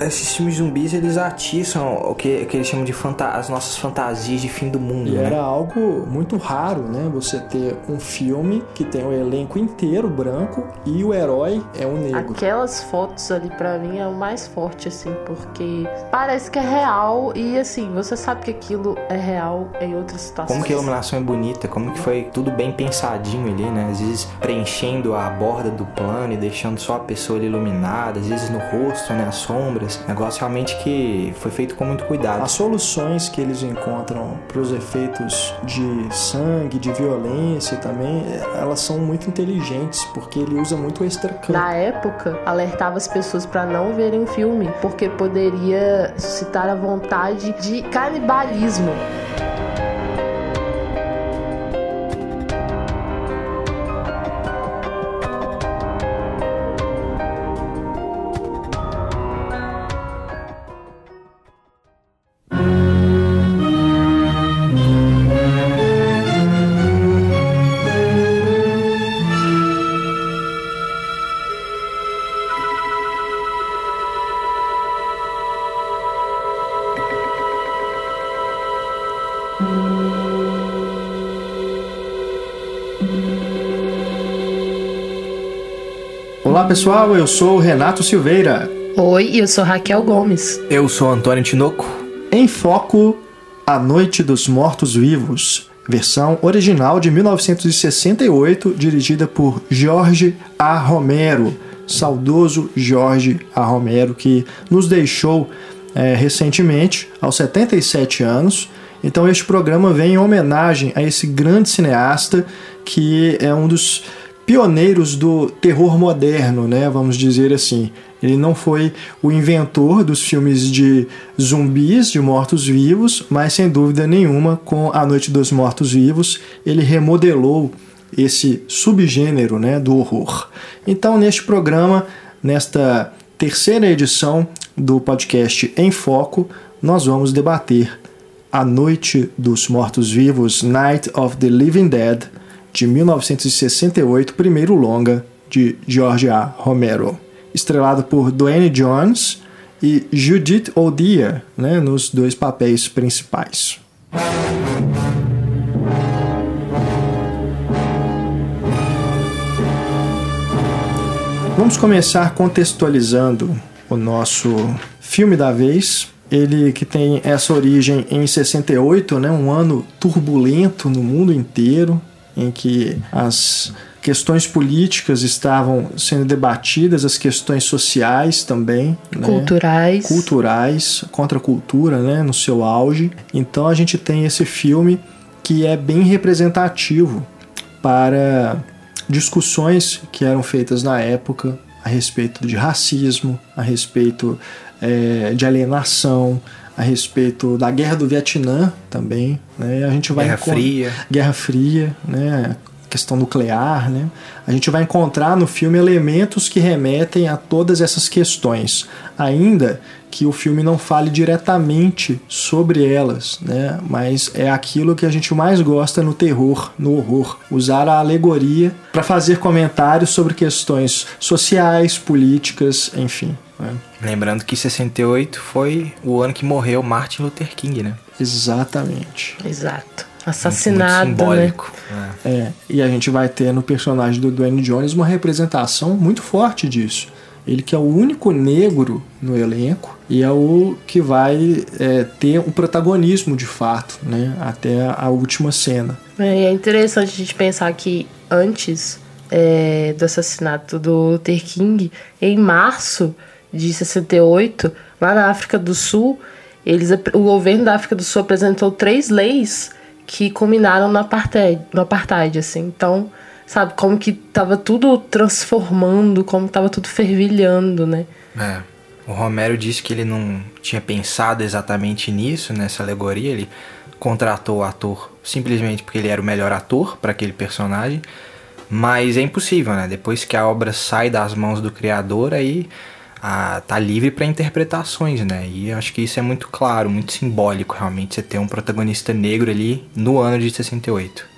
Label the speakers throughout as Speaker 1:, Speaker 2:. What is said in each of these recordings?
Speaker 1: esses filmes zumbis eles atiçam o que, o que eles chamam de fanta as nossas fantasias de fim do mundo.
Speaker 2: E
Speaker 1: né?
Speaker 2: era algo muito raro, né? Você ter um filme que tem o elenco inteiro branco e o herói é um negro.
Speaker 3: Aquelas fotos ali pra mim é o mais forte, assim, porque parece que é real e assim, você sabe que aquilo é real em outras situações.
Speaker 1: Como que a iluminação é bonita, como que foi tudo bem pensadinho ali, né? Às vezes preenchendo a borda do plano e deixando só a pessoa ali iluminada, às vezes no rosto, né? As Negócio realmente que foi feito com muito cuidado.
Speaker 2: As soluções que eles encontram para os efeitos de sangue, de violência também, elas são muito inteligentes, porque ele usa muito o extra
Speaker 3: Na época, alertava as pessoas para não verem o filme, porque poderia suscitar a vontade de canibalismo.
Speaker 2: Pessoal, eu sou o Renato Silveira.
Speaker 3: Oi, eu sou Raquel Gomes.
Speaker 1: Eu sou Antônio Tinoco.
Speaker 2: Em foco, A Noite dos Mortos-Vivos, versão original de 1968, dirigida por Jorge A. Romero, saudoso Jorge A. Romero, que nos deixou é, recentemente, aos 77 anos. Então, este programa vem em homenagem a esse grande cineasta que é um dos pioneiros do terror moderno, né? Vamos dizer assim. Ele não foi o inventor dos filmes de zumbis, de mortos-vivos, mas sem dúvida nenhuma, com A Noite dos Mortos-Vivos, ele remodelou esse subgênero né, do horror. Então, neste programa, nesta terceira edição do podcast Em Foco, nós vamos debater A Noite dos Mortos-Vivos, Night of the Living Dead, de 1968, primeiro longa de George A. Romero, estrelado por Dwayne Jones e Judith O'Dea, né, nos dois papéis principais. Vamos começar contextualizando o nosso filme da vez. Ele que tem essa origem em 68, né, um ano turbulento no mundo inteiro, em que as questões políticas estavam sendo debatidas, as questões sociais também, né?
Speaker 3: Culturais.
Speaker 2: culturais, contra a cultura, né, no seu auge. Então a gente tem esse filme que é bem representativo para discussões que eram feitas na época a respeito de racismo, a respeito é, de alienação, a respeito da guerra do Vietnã também, né? A gente vai
Speaker 1: Guerra Fria.
Speaker 2: Guerra Fria, né? Questão nuclear, né? A gente vai encontrar no filme elementos que remetem a todas essas questões, ainda que o filme não fale diretamente sobre elas, né? Mas é aquilo que a gente mais gosta no terror, no horror, usar a alegoria para fazer comentários sobre questões sociais, políticas, enfim. Né?
Speaker 1: Lembrando que 68 foi o ano que morreu Martin Luther King, né?
Speaker 2: Exatamente.
Speaker 3: Exato.
Speaker 1: Muito
Speaker 3: Assassinado, né?
Speaker 1: simbólico. É.
Speaker 2: É, e a gente vai ter no personagem do Dwayne Jones uma representação muito forte disso. Ele que é o único negro no elenco e é o que vai é, ter um protagonismo de fato, né? Até a última cena.
Speaker 3: É, e é interessante a gente pensar que antes é, do assassinato do Luther King, em março de 68, lá na África do Sul, eles, o governo da África do Sul apresentou três leis que culminaram no apartheid, no apartheid assim. Então, sabe, como que tava tudo transformando, como tava tudo fervilhando, né?
Speaker 1: É. O Romero disse que ele não tinha pensado exatamente nisso, nessa alegoria. Ele contratou o ator simplesmente porque ele era o melhor ator para aquele personagem. Mas é impossível, né? Depois que a obra sai das mãos do criador, aí ah, tá livre para interpretações, né? E eu acho que isso é muito claro, muito simbólico, realmente, você ter um protagonista negro ali no ano de 68.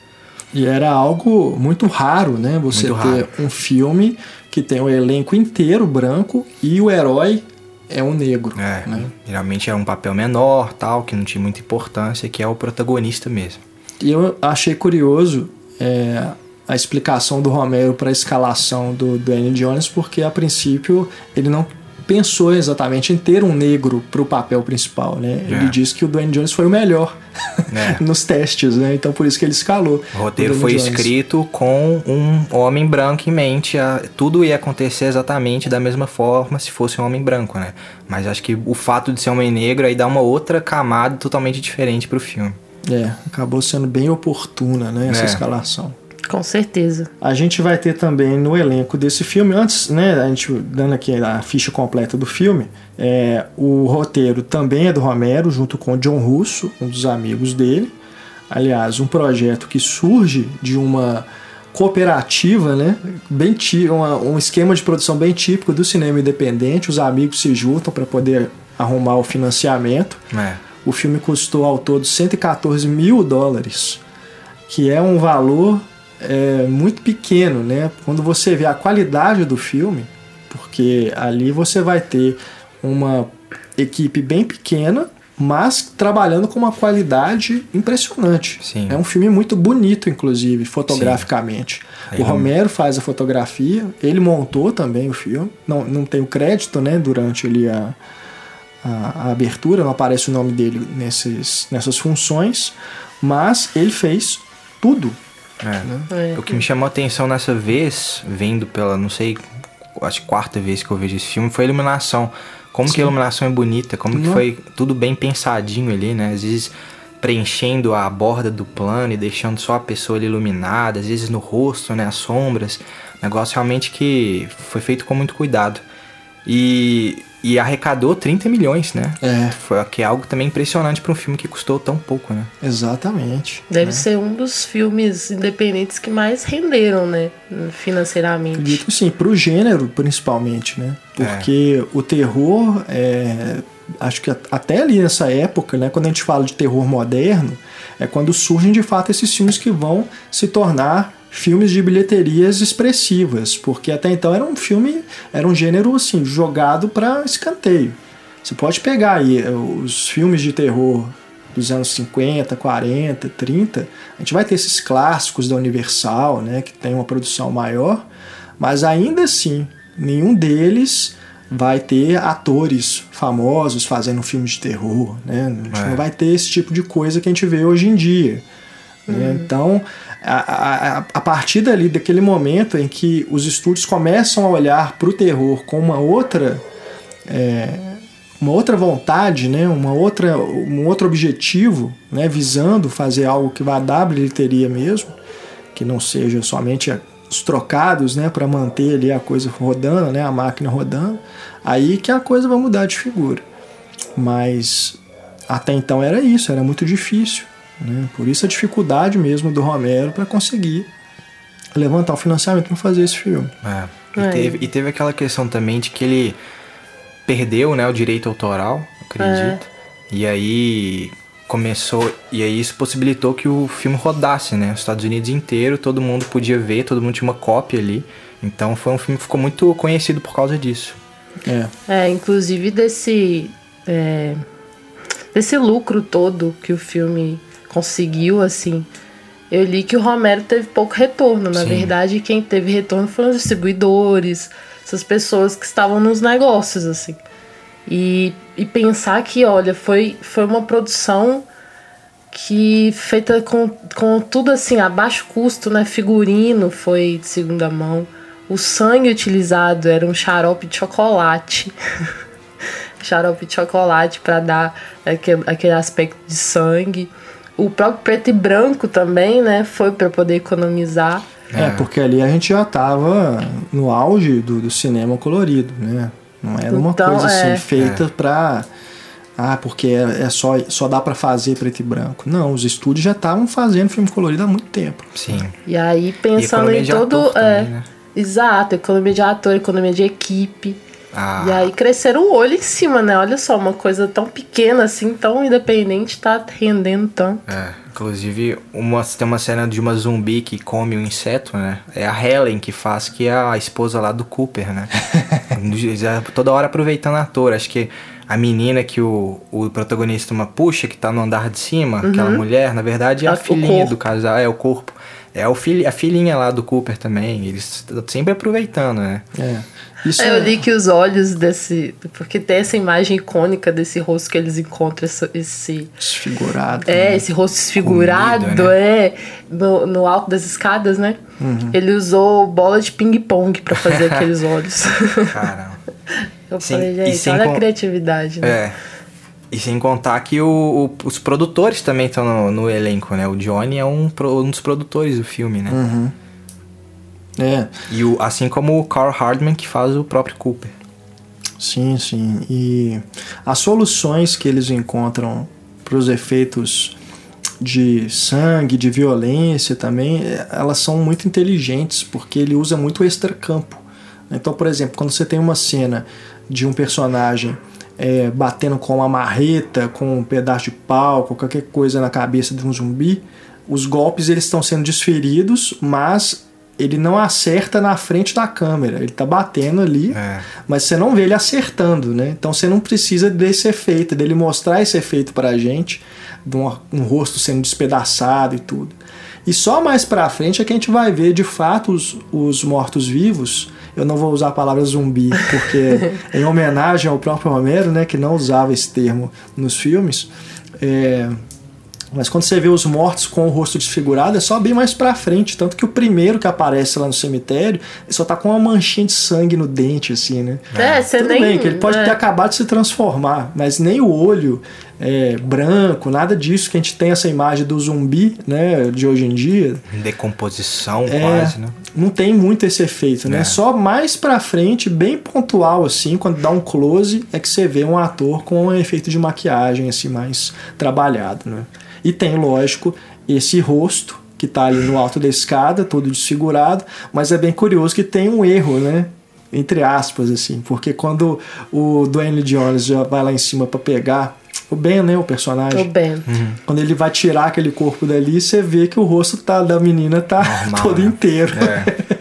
Speaker 2: E era algo muito raro, né? Você
Speaker 1: Muito
Speaker 2: ter
Speaker 1: raro.
Speaker 2: um filme que tem o elenco inteiro branco e o herói é um negro.
Speaker 1: É,
Speaker 2: né?
Speaker 1: geralmente era um papel menor, tal, que não tinha muita importância, que é o protagonista mesmo.
Speaker 2: E eu achei curioso é, a explicação do Romero para a escalação do Dwayne Jones, porque a princípio ele não pensou exatamente em ter um negro para o papel principal, né?
Speaker 1: É.
Speaker 2: Ele disse que o Dwayne Jones foi o melhor
Speaker 1: É.
Speaker 2: nos testes, né? Então por isso que ele escalou.
Speaker 1: O roteiro
Speaker 2: o
Speaker 1: foi
Speaker 2: Jones.
Speaker 1: escrito com um homem branco em mente. tudo ia acontecer exatamente da mesma forma se fosse um homem branco, né? Mas acho que o fato de ser homem negro aí dá uma outra camada totalmente diferente pro filme.
Speaker 2: É, acabou sendo bem oportuna, né? Essa
Speaker 1: É.
Speaker 2: escalação.
Speaker 3: Com certeza.
Speaker 2: A gente vai ter também no elenco desse filme, antes, né, a gente dando aqui a ficha completa do filme, é, o roteiro também é do Romero, junto com o John Russo, um dos amigos dele. Aliás, um projeto que surge de uma cooperativa, né, bem tí- uma- um esquema de produção bem típico do cinema independente. Os amigos se juntam para poder arrumar o financiamento.
Speaker 1: É.
Speaker 2: O filme custou ao todo 114 mil dólares, que é um valor é, muito pequeno, né? Quando você vê a qualidade do filme, porque ali você vai ter uma equipe bem pequena, mas trabalhando com uma qualidade impressionante.
Speaker 1: Sim.
Speaker 2: É um filme muito bonito, inclusive, fotograficamente.
Speaker 1: Aí
Speaker 2: O Romero faz a fotografia, ele montou também o filme. Não, não tem o crédito, né? Durante ali a, a, a abertura, não aparece o nome dele nesses, nessas funções, mas ele fez tudo.
Speaker 1: É.
Speaker 3: É.
Speaker 1: O que me chamou a atenção nessa vez, vendo pela, não sei, acho que quarta vez que eu vejo esse filme, foi a iluminação. Como que a iluminação é bonita, como que
Speaker 2: Não.
Speaker 1: foi tudo bem pensadinho ali, né? Às vezes preenchendo a borda do plano e deixando só a pessoa ali iluminada, às vezes no rosto, né? As sombras. Negócio realmente que foi feito com muito cuidado. E, e arrecadou 30 milhões, né?
Speaker 2: É.
Speaker 1: Foi, que é algo também impressionante para um filme que custou tão pouco, né?
Speaker 2: Exatamente.
Speaker 3: Deve ser um dos filmes independentes que mais renderam, né? Financeiramente.
Speaker 2: Acredito que sim, pro gênero principalmente, né? Porque o terror, é, acho que até ali nessa época, né, quando a gente fala de terror moderno, é quando surgem de fato esses filmes que vão se tornar filmes de bilheterias expressivas, porque até então era um filme, era um gênero assim, jogado para escanteio. Você pode pegar aí eh, os filmes de terror dos anos 50, 40, 30, a gente vai ter esses clássicos da Universal, né, que tem uma produção maior, mas ainda assim, nenhum deles vai ter atores famosos fazendo filmes de terror, né? A gente
Speaker 1: É.
Speaker 2: não vai ter esse tipo de coisa que a gente vê hoje em dia. Né? Então, a, a, a partir dali, daquele momento em que os estúdios começam a olhar para o terror com uma outra é, uma outra vontade, né? uma outra, um outro objetivo, né? visando fazer algo que vá dar bilheteria mesmo, que não seja somente os trocados né? para manter ali a coisa rodando, né? a máquina rodando, aí que a coisa vai mudar de figura. Mas até então era isso, era muito difícil. Né? Por isso a dificuldade mesmo do Romero para conseguir levantar o financiamento para fazer esse filme.
Speaker 1: É. E,
Speaker 3: É.
Speaker 1: teve, e teve aquela questão também de que ele perdeu né, o direito autoral, acredito. E aí começou. E aí isso possibilitou que o filme rodasse, né? Os Estados Unidos inteiro, todo mundo podia ver, todo mundo tinha uma cópia ali. Então foi um filme que ficou muito conhecido por causa disso.
Speaker 2: É,
Speaker 3: É, inclusive desse. é, desse lucro todo que o filme conseguiu, assim. Eu li que o Romero teve pouco retorno. Na
Speaker 1: Sim.
Speaker 3: verdade, quem teve retorno foram os distribuidores, essas pessoas que estavam nos negócios, assim. E, e pensar que, olha, foi, foi uma produção que feita com, com tudo assim, a baixo custo, né? Figurino foi de segunda mão. O sangue utilizado era um xarope de chocolate. xarope de chocolate para dar aquele, aquele aspecto de sangue. O próprio preto e branco também, né? Foi para poder economizar.
Speaker 2: É, porque ali a gente já tava no auge do, do cinema colorido, né? Não era uma
Speaker 3: Então,
Speaker 2: coisa assim
Speaker 3: é.
Speaker 2: feita pra. Ah, porque é, é só, só dá pra fazer preto e branco. Não, os estúdios já estavam fazendo filme colorido há muito tempo.
Speaker 1: Sim.
Speaker 3: E aí
Speaker 1: E
Speaker 3: pensando
Speaker 1: economia
Speaker 3: em todo.
Speaker 1: ator
Speaker 3: é,
Speaker 1: também, né?
Speaker 3: Exato, economia de ator, economia de equipe.
Speaker 1: A-
Speaker 3: E aí cresceram o olho em cima, né? Olha só, uma coisa tão pequena assim, tão independente, tá rendendo tanto.
Speaker 1: É, inclusive, uma, tem uma cena de uma zumbi que come um inseto, né? É a Helen que faz, que é a esposa lá do Cooper, né? Toda hora aproveitando a ator. Acho que a menina que o, o protagonista uma puxa, que tá no andar de cima, aquela mulher, na verdade é a
Speaker 3: A-
Speaker 1: filhinha do casal, é o corpo. É o filho, a filhinha lá do Cooper também. Eles estão sempre aproveitando, né?
Speaker 2: É. Isso
Speaker 3: Aí
Speaker 2: é-
Speaker 3: eu li que os olhos desse. Porque tem essa imagem icônica desse rosto que eles encontram, esse.
Speaker 2: desfigurado.
Speaker 3: é,
Speaker 2: né?
Speaker 3: esse rosto desfigurado,
Speaker 1: Comido,
Speaker 3: é, no, no alto das escadas, né?
Speaker 2: Uhum.
Speaker 3: Ele usou bola de ping-pong pra fazer aqueles olhos.
Speaker 1: Caramba.
Speaker 3: Eu
Speaker 1: Sim,
Speaker 3: falei, gente, olha a criatividade, né?
Speaker 1: É. E sem contar que o- o- os produtores também estão no, no elenco, né? O Johnny é um, um dos produtores do filme, né?
Speaker 2: Uhum. É,
Speaker 1: E o, assim como o Carl Hardman que faz o próprio Cooper.
Speaker 2: sim, sim. E as soluções que eles encontram para os efeitos de sangue, de violência também, eh, elas são muito inteligentes, porque ele usa muito o extracampo. Então, por exemplo, quando você tem uma cena de um personagem eh, batendo com uma marreta, com um pedaço de pau, com qualquer coisa na cabeça de um zumbi, os golpes eles estão sendo desferidos, mas ele não acerta na frente da câmera. Ele tá batendo ali,
Speaker 1: É.
Speaker 2: mas você não vê ele acertando, né? Então você não precisa desse efeito, dele mostrar esse efeito pra gente, de um, um rosto sendo despedaçado e tudo. E só mais pra frente é que a gente vai ver de fato os, os mortos-vivos. Eu não vou usar a palavra zumbi, porque em homenagem ao próprio Romero, né, que não usava esse termo nos filmes. É, mas quando você vê os mortos com o rosto desfigurado, é só bem mais pra frente. Tanto que o primeiro que aparece lá no cemitério, ele só tá com uma manchinha de sangue no dente, assim, né?
Speaker 3: É, você
Speaker 2: Tudo
Speaker 3: nem.
Speaker 2: bem, que ele pode
Speaker 3: é.
Speaker 2: ter acabado de se transformar, mas nem o olho é, branco, nada disso que a gente tem essa imagem do zumbi, né, de hoje em dia,
Speaker 1: Decomposição
Speaker 2: É.
Speaker 1: quase, né?
Speaker 2: não tem muito esse efeito, né?
Speaker 1: É.
Speaker 2: Só mais pra frente, bem pontual assim, quando dá um close, é que você vê um ator com um efeito de maquiagem assim mais trabalhado, né? E tem, lógico, esse rosto que tá ali no alto da escada, todo desfigurado, mas é bem curioso que tem um erro, né? Entre aspas, assim, porque quando o Dwayne Jones já vai lá em cima pra pegar o Ben, né, o personagem,
Speaker 3: O Ben.
Speaker 2: quando ele vai tirar aquele corpo dali, você vê que o rosto tá, da menina tá
Speaker 1: Normal,
Speaker 2: todo
Speaker 1: né?
Speaker 2: inteiro.
Speaker 1: É.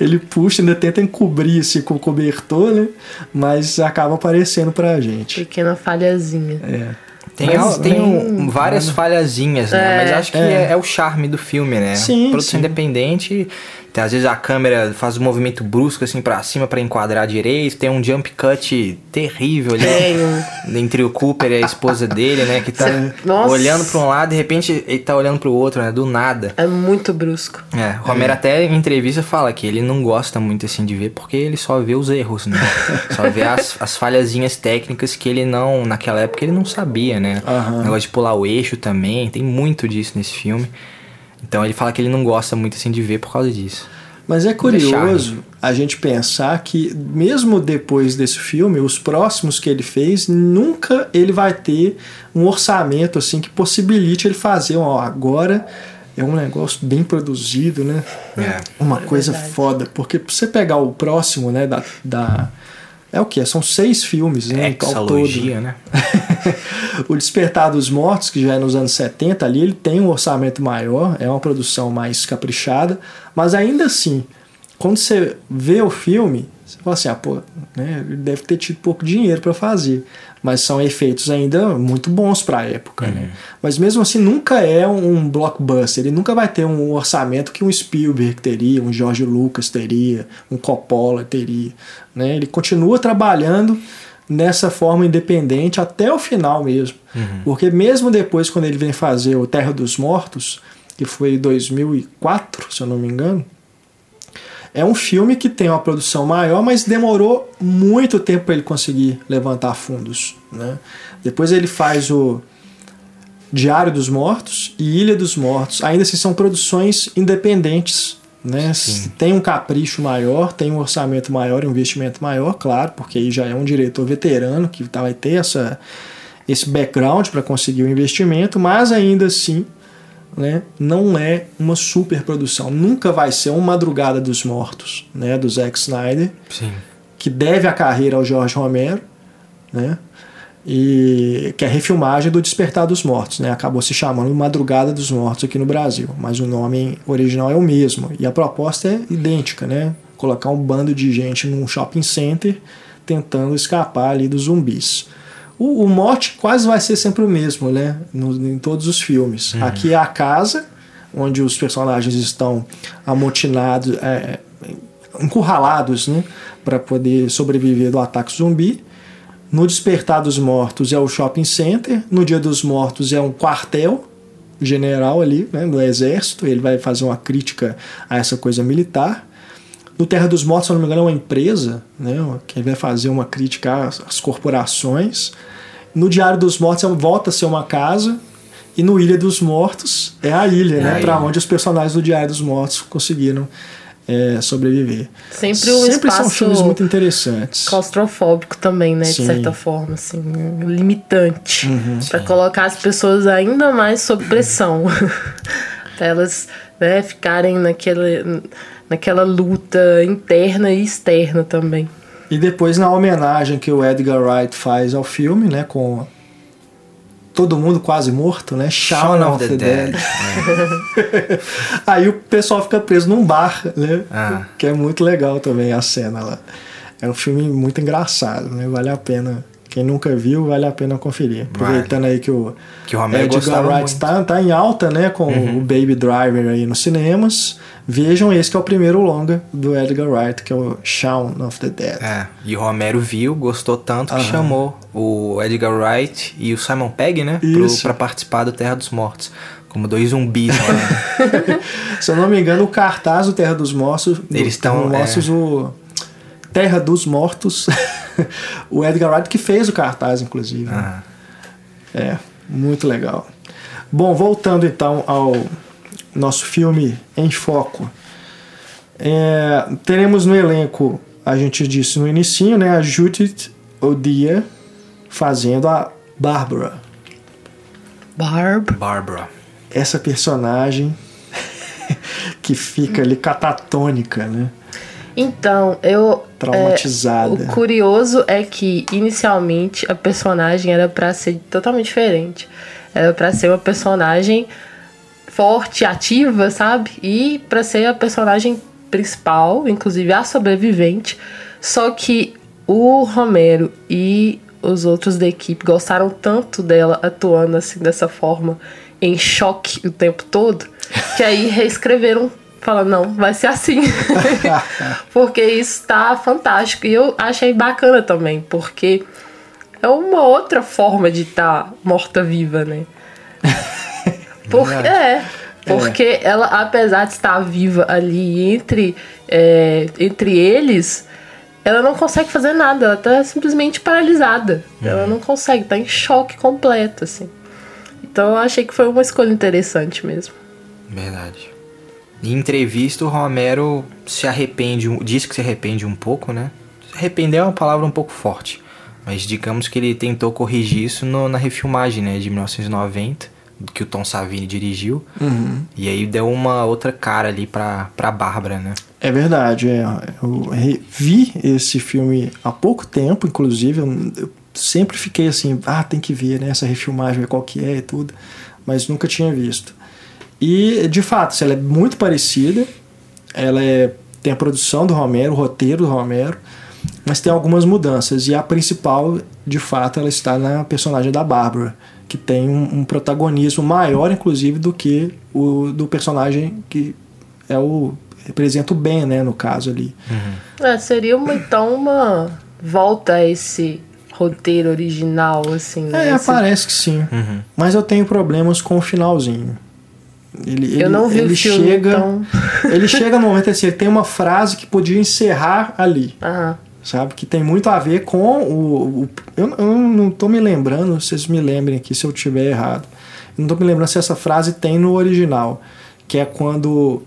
Speaker 2: ele puxa, ainda tenta encobrir assim com o cobertor, né? Mas acaba aparecendo pra gente.
Speaker 3: Pequena falhazinha.
Speaker 2: É.
Speaker 1: Tem,
Speaker 2: Mas
Speaker 1: tem um- várias falhazinhas, né?
Speaker 3: É.
Speaker 1: Mas acho que
Speaker 2: É.
Speaker 1: é. é o charme do filme, né?
Speaker 2: Sim,
Speaker 1: Produção
Speaker 2: sim.
Speaker 1: independente. Tem, às vezes a câmera faz um movimento brusco assim pra cima pra enquadrar direito. Tem um jump cut terrível ali.
Speaker 3: Tem.
Speaker 1: Entre o Cooper e a esposa dele, né? Que tá
Speaker 3: Nossa.
Speaker 1: olhando pra um lado e de repente ele tá olhando pro outro, né? Do nada.
Speaker 3: É muito brusco.
Speaker 1: É, o Romero até em entrevista fala que ele não gosta muito assim de ver porque ele só vê os erros, né? só vê as, as falhazinhas técnicas que ele não, naquela época ele não sabia, né?
Speaker 2: Aham.
Speaker 1: O negócio de pular o eixo também, tem muito disso nesse filme. Então ele fala que ele não gosta muito assim de ver por causa disso.
Speaker 2: Mas é curioso a gente pensar que, mesmo depois desse filme, os próximos que ele fez, nunca ele vai ter um orçamento assim que possibilite ele fazer, ó, agora é um negócio bem produzido, né?
Speaker 1: É.
Speaker 2: Uma
Speaker 3: É
Speaker 2: coisa
Speaker 3: verdade.
Speaker 2: foda. Porque pra você pegar o próximo, né, da. da é o que? São seis filmes, né? ao todo.
Speaker 1: Exalogia, né?
Speaker 2: o Despertar dos Mortos, que já é nos anos 70 ali, ele tem um orçamento maior, é uma produção mais caprichada, mas ainda assim, quando você vê o filme, você fala assim, ah, pô, né, ele deve ter tido pouco dinheiro para fazer, mas são efeitos ainda muito bons para a época, né? Mas mesmo assim, nunca é um blockbuster, ele nunca vai ter um orçamento que um Spielberg teria, um George Lucas teria, um Coppola teria, né? Ele continua trabalhando nessa forma independente até o final mesmo. Porque mesmo depois, quando ele vem fazer o Terra dos Mortos, que foi em 2004, se eu não me engano, é um filme que tem uma produção maior, mas demorou muito tempo para ele conseguir levantar fundos. Né? Depois ele faz o Diário dos Mortos e Ilha dos Mortos. Ainda assim são produções independentes. Né? Tem um capricho maior, tem um orçamento maior, um investimento maior, claro, porque aí já é um diretor veterano que vai ter essa, esse background para conseguir o investimento, mas ainda assim né, não é uma super produção. Nunca vai ser uma Madrugada dos Mortos, né, do Zack Snyder,
Speaker 1: Sim.
Speaker 2: que deve a carreira ao Jorge Romero, né? E que é a refilmagem do Despertar dos Mortos, né? Acabou se chamando Madrugada dos Mortos aqui no Brasil, mas o nome original é o mesmo e a proposta é idêntica, né? Colocar um bando de gente num shopping center tentando escapar ali dos zumbis. O, o mote quase vai ser sempre o mesmo, né? No, em todos os filmes. Uhum. Aqui é a casa onde os personagens estão amotinados, é, encurralados, né? Para poder sobreviver do ataque zumbi. No Despertar dos Mortos é o shopping center. No Dia dos Mortos é um quartel general ali, né, do exército. Ele vai fazer uma crítica a essa coisa militar. No Terra dos Mortos, se não me engano, é uma empresa, né, que vai fazer uma crítica às, às corporações. No Diário dos Mortos volta a ser uma casa. E no Ilha dos Mortos é a ilha, é né, para onde os personagens do Diário dos Mortos conseguiram é, sobreviver.
Speaker 3: Sempre um Sempre
Speaker 2: são filmes muito interessantes.
Speaker 3: Claustrofóbico também, né? Sim. De certa forma, assim, limitante. Uhum, para colocar as pessoas ainda mais sob pressão. para elas né, ficarem naquela, naquela luta interna e externa também.
Speaker 2: E depois na homenagem que o Edgar Wright faz ao filme, né, com todo mundo quase morto, né?
Speaker 1: Shaun, Shaun of, the, the Dead. Dead.
Speaker 2: É. Aí o pessoal fica preso num bar, né? Ah. Que é muito legal também a cena lá. É um filme muito engraçado, né? Vale a pena. Quem nunca viu, vale a pena conferir. Aproveitando vale. aí que o,
Speaker 1: que o Edgar Wright
Speaker 2: está tá em alta, né? Com uhum. o Baby Driver aí nos cinemas. Vejam esse que é o primeiro longa do Edgar Wright, que é o Shaun of the Dead.
Speaker 1: É, e o Romero viu, gostou tanto que chamou o Edgar Wright e o Simon Pegg, né? para participar do Terra dos Mortos. Como dois zumbis.
Speaker 2: Né? Se eu não me engano, o cartaz do Terra dos Mortos.
Speaker 1: Eles estão.
Speaker 2: Mortos, é... o Terra dos Mortos. o Edgar Wright que fez o cartaz, inclusive. Ah. É, muito legal. Bom, voltando então ao nosso filme em foco. É, teremos no elenco, a gente disse no início, né, a Judith Odia fazendo a Bárbara.
Speaker 3: Barb.
Speaker 1: Barbara.
Speaker 2: Essa personagem que fica ali catatônica, né?
Speaker 3: Então, eu.
Speaker 2: Traumatizada.
Speaker 3: É, o curioso é que, inicialmente, a personagem era para ser totalmente diferente. Era para ser uma personagem forte, ativa, sabe? E para ser a personagem principal, inclusive a sobrevivente. Só que o Romero e os outros da equipe gostaram tanto dela atuando assim dessa forma, em choque o tempo todo, que aí reescreveram falando, não, vai ser assim. porque isso tá fantástico. E eu achei bacana também, porque é uma outra forma de estar tá morta-viva, né? Porque, é, porque é. ela, apesar de estar viva ali entre, é, entre eles, ela não consegue fazer nada, ela tá simplesmente paralisada. Uhum. Ela não consegue, tá em choque completo, assim. Então eu achei que foi uma escolha interessante mesmo.
Speaker 1: Verdade. Em entrevista, o Romero se arrepende, diz que se arrepende um pouco, né? Se arrepender é uma palavra um pouco forte. Mas digamos que ele tentou corrigir isso no, na refilmagem, né? De 1990 que o Tom Savini dirigiu.
Speaker 2: Uhum.
Speaker 1: E aí deu uma outra cara ali pra, pra Bárbara, né?
Speaker 2: É verdade. É. Eu vi esse filme há pouco tempo, inclusive. Eu sempre fiquei assim, ah, tem que ver, né? Essa refilmagem, qual que é e tudo. Mas nunca tinha visto. E, de fato, ela é muito parecida. Ela é, tem a produção do Romero, o roteiro do Romero. Mas tem algumas mudanças. E a principal, de fato, ela está na personagem da Bárbara que tem um, um, protagonismo maior, inclusive, do que o do personagem que é o representa o Ben, né, no caso ali.
Speaker 3: Uhum. É, seria uma, então uma volta a esse roteiro original, assim.
Speaker 2: É,
Speaker 3: esse...
Speaker 2: parece que sim.
Speaker 1: Uhum.
Speaker 2: Mas eu tenho problemas com o finalzinho. Ele,
Speaker 3: eu
Speaker 2: ele,
Speaker 3: não vi
Speaker 2: ele
Speaker 3: o filme,
Speaker 2: chega,
Speaker 3: então...
Speaker 2: ele chega no momento assim, ele tem uma frase que podia encerrar ali.
Speaker 3: Uhum
Speaker 2: sabe? Que tem muito a ver com o. o eu, eu, não estou me lembrando, vocês me lembrem aqui se eu tiver errado. Eu não estou me lembrando se essa frase tem no original, que é quando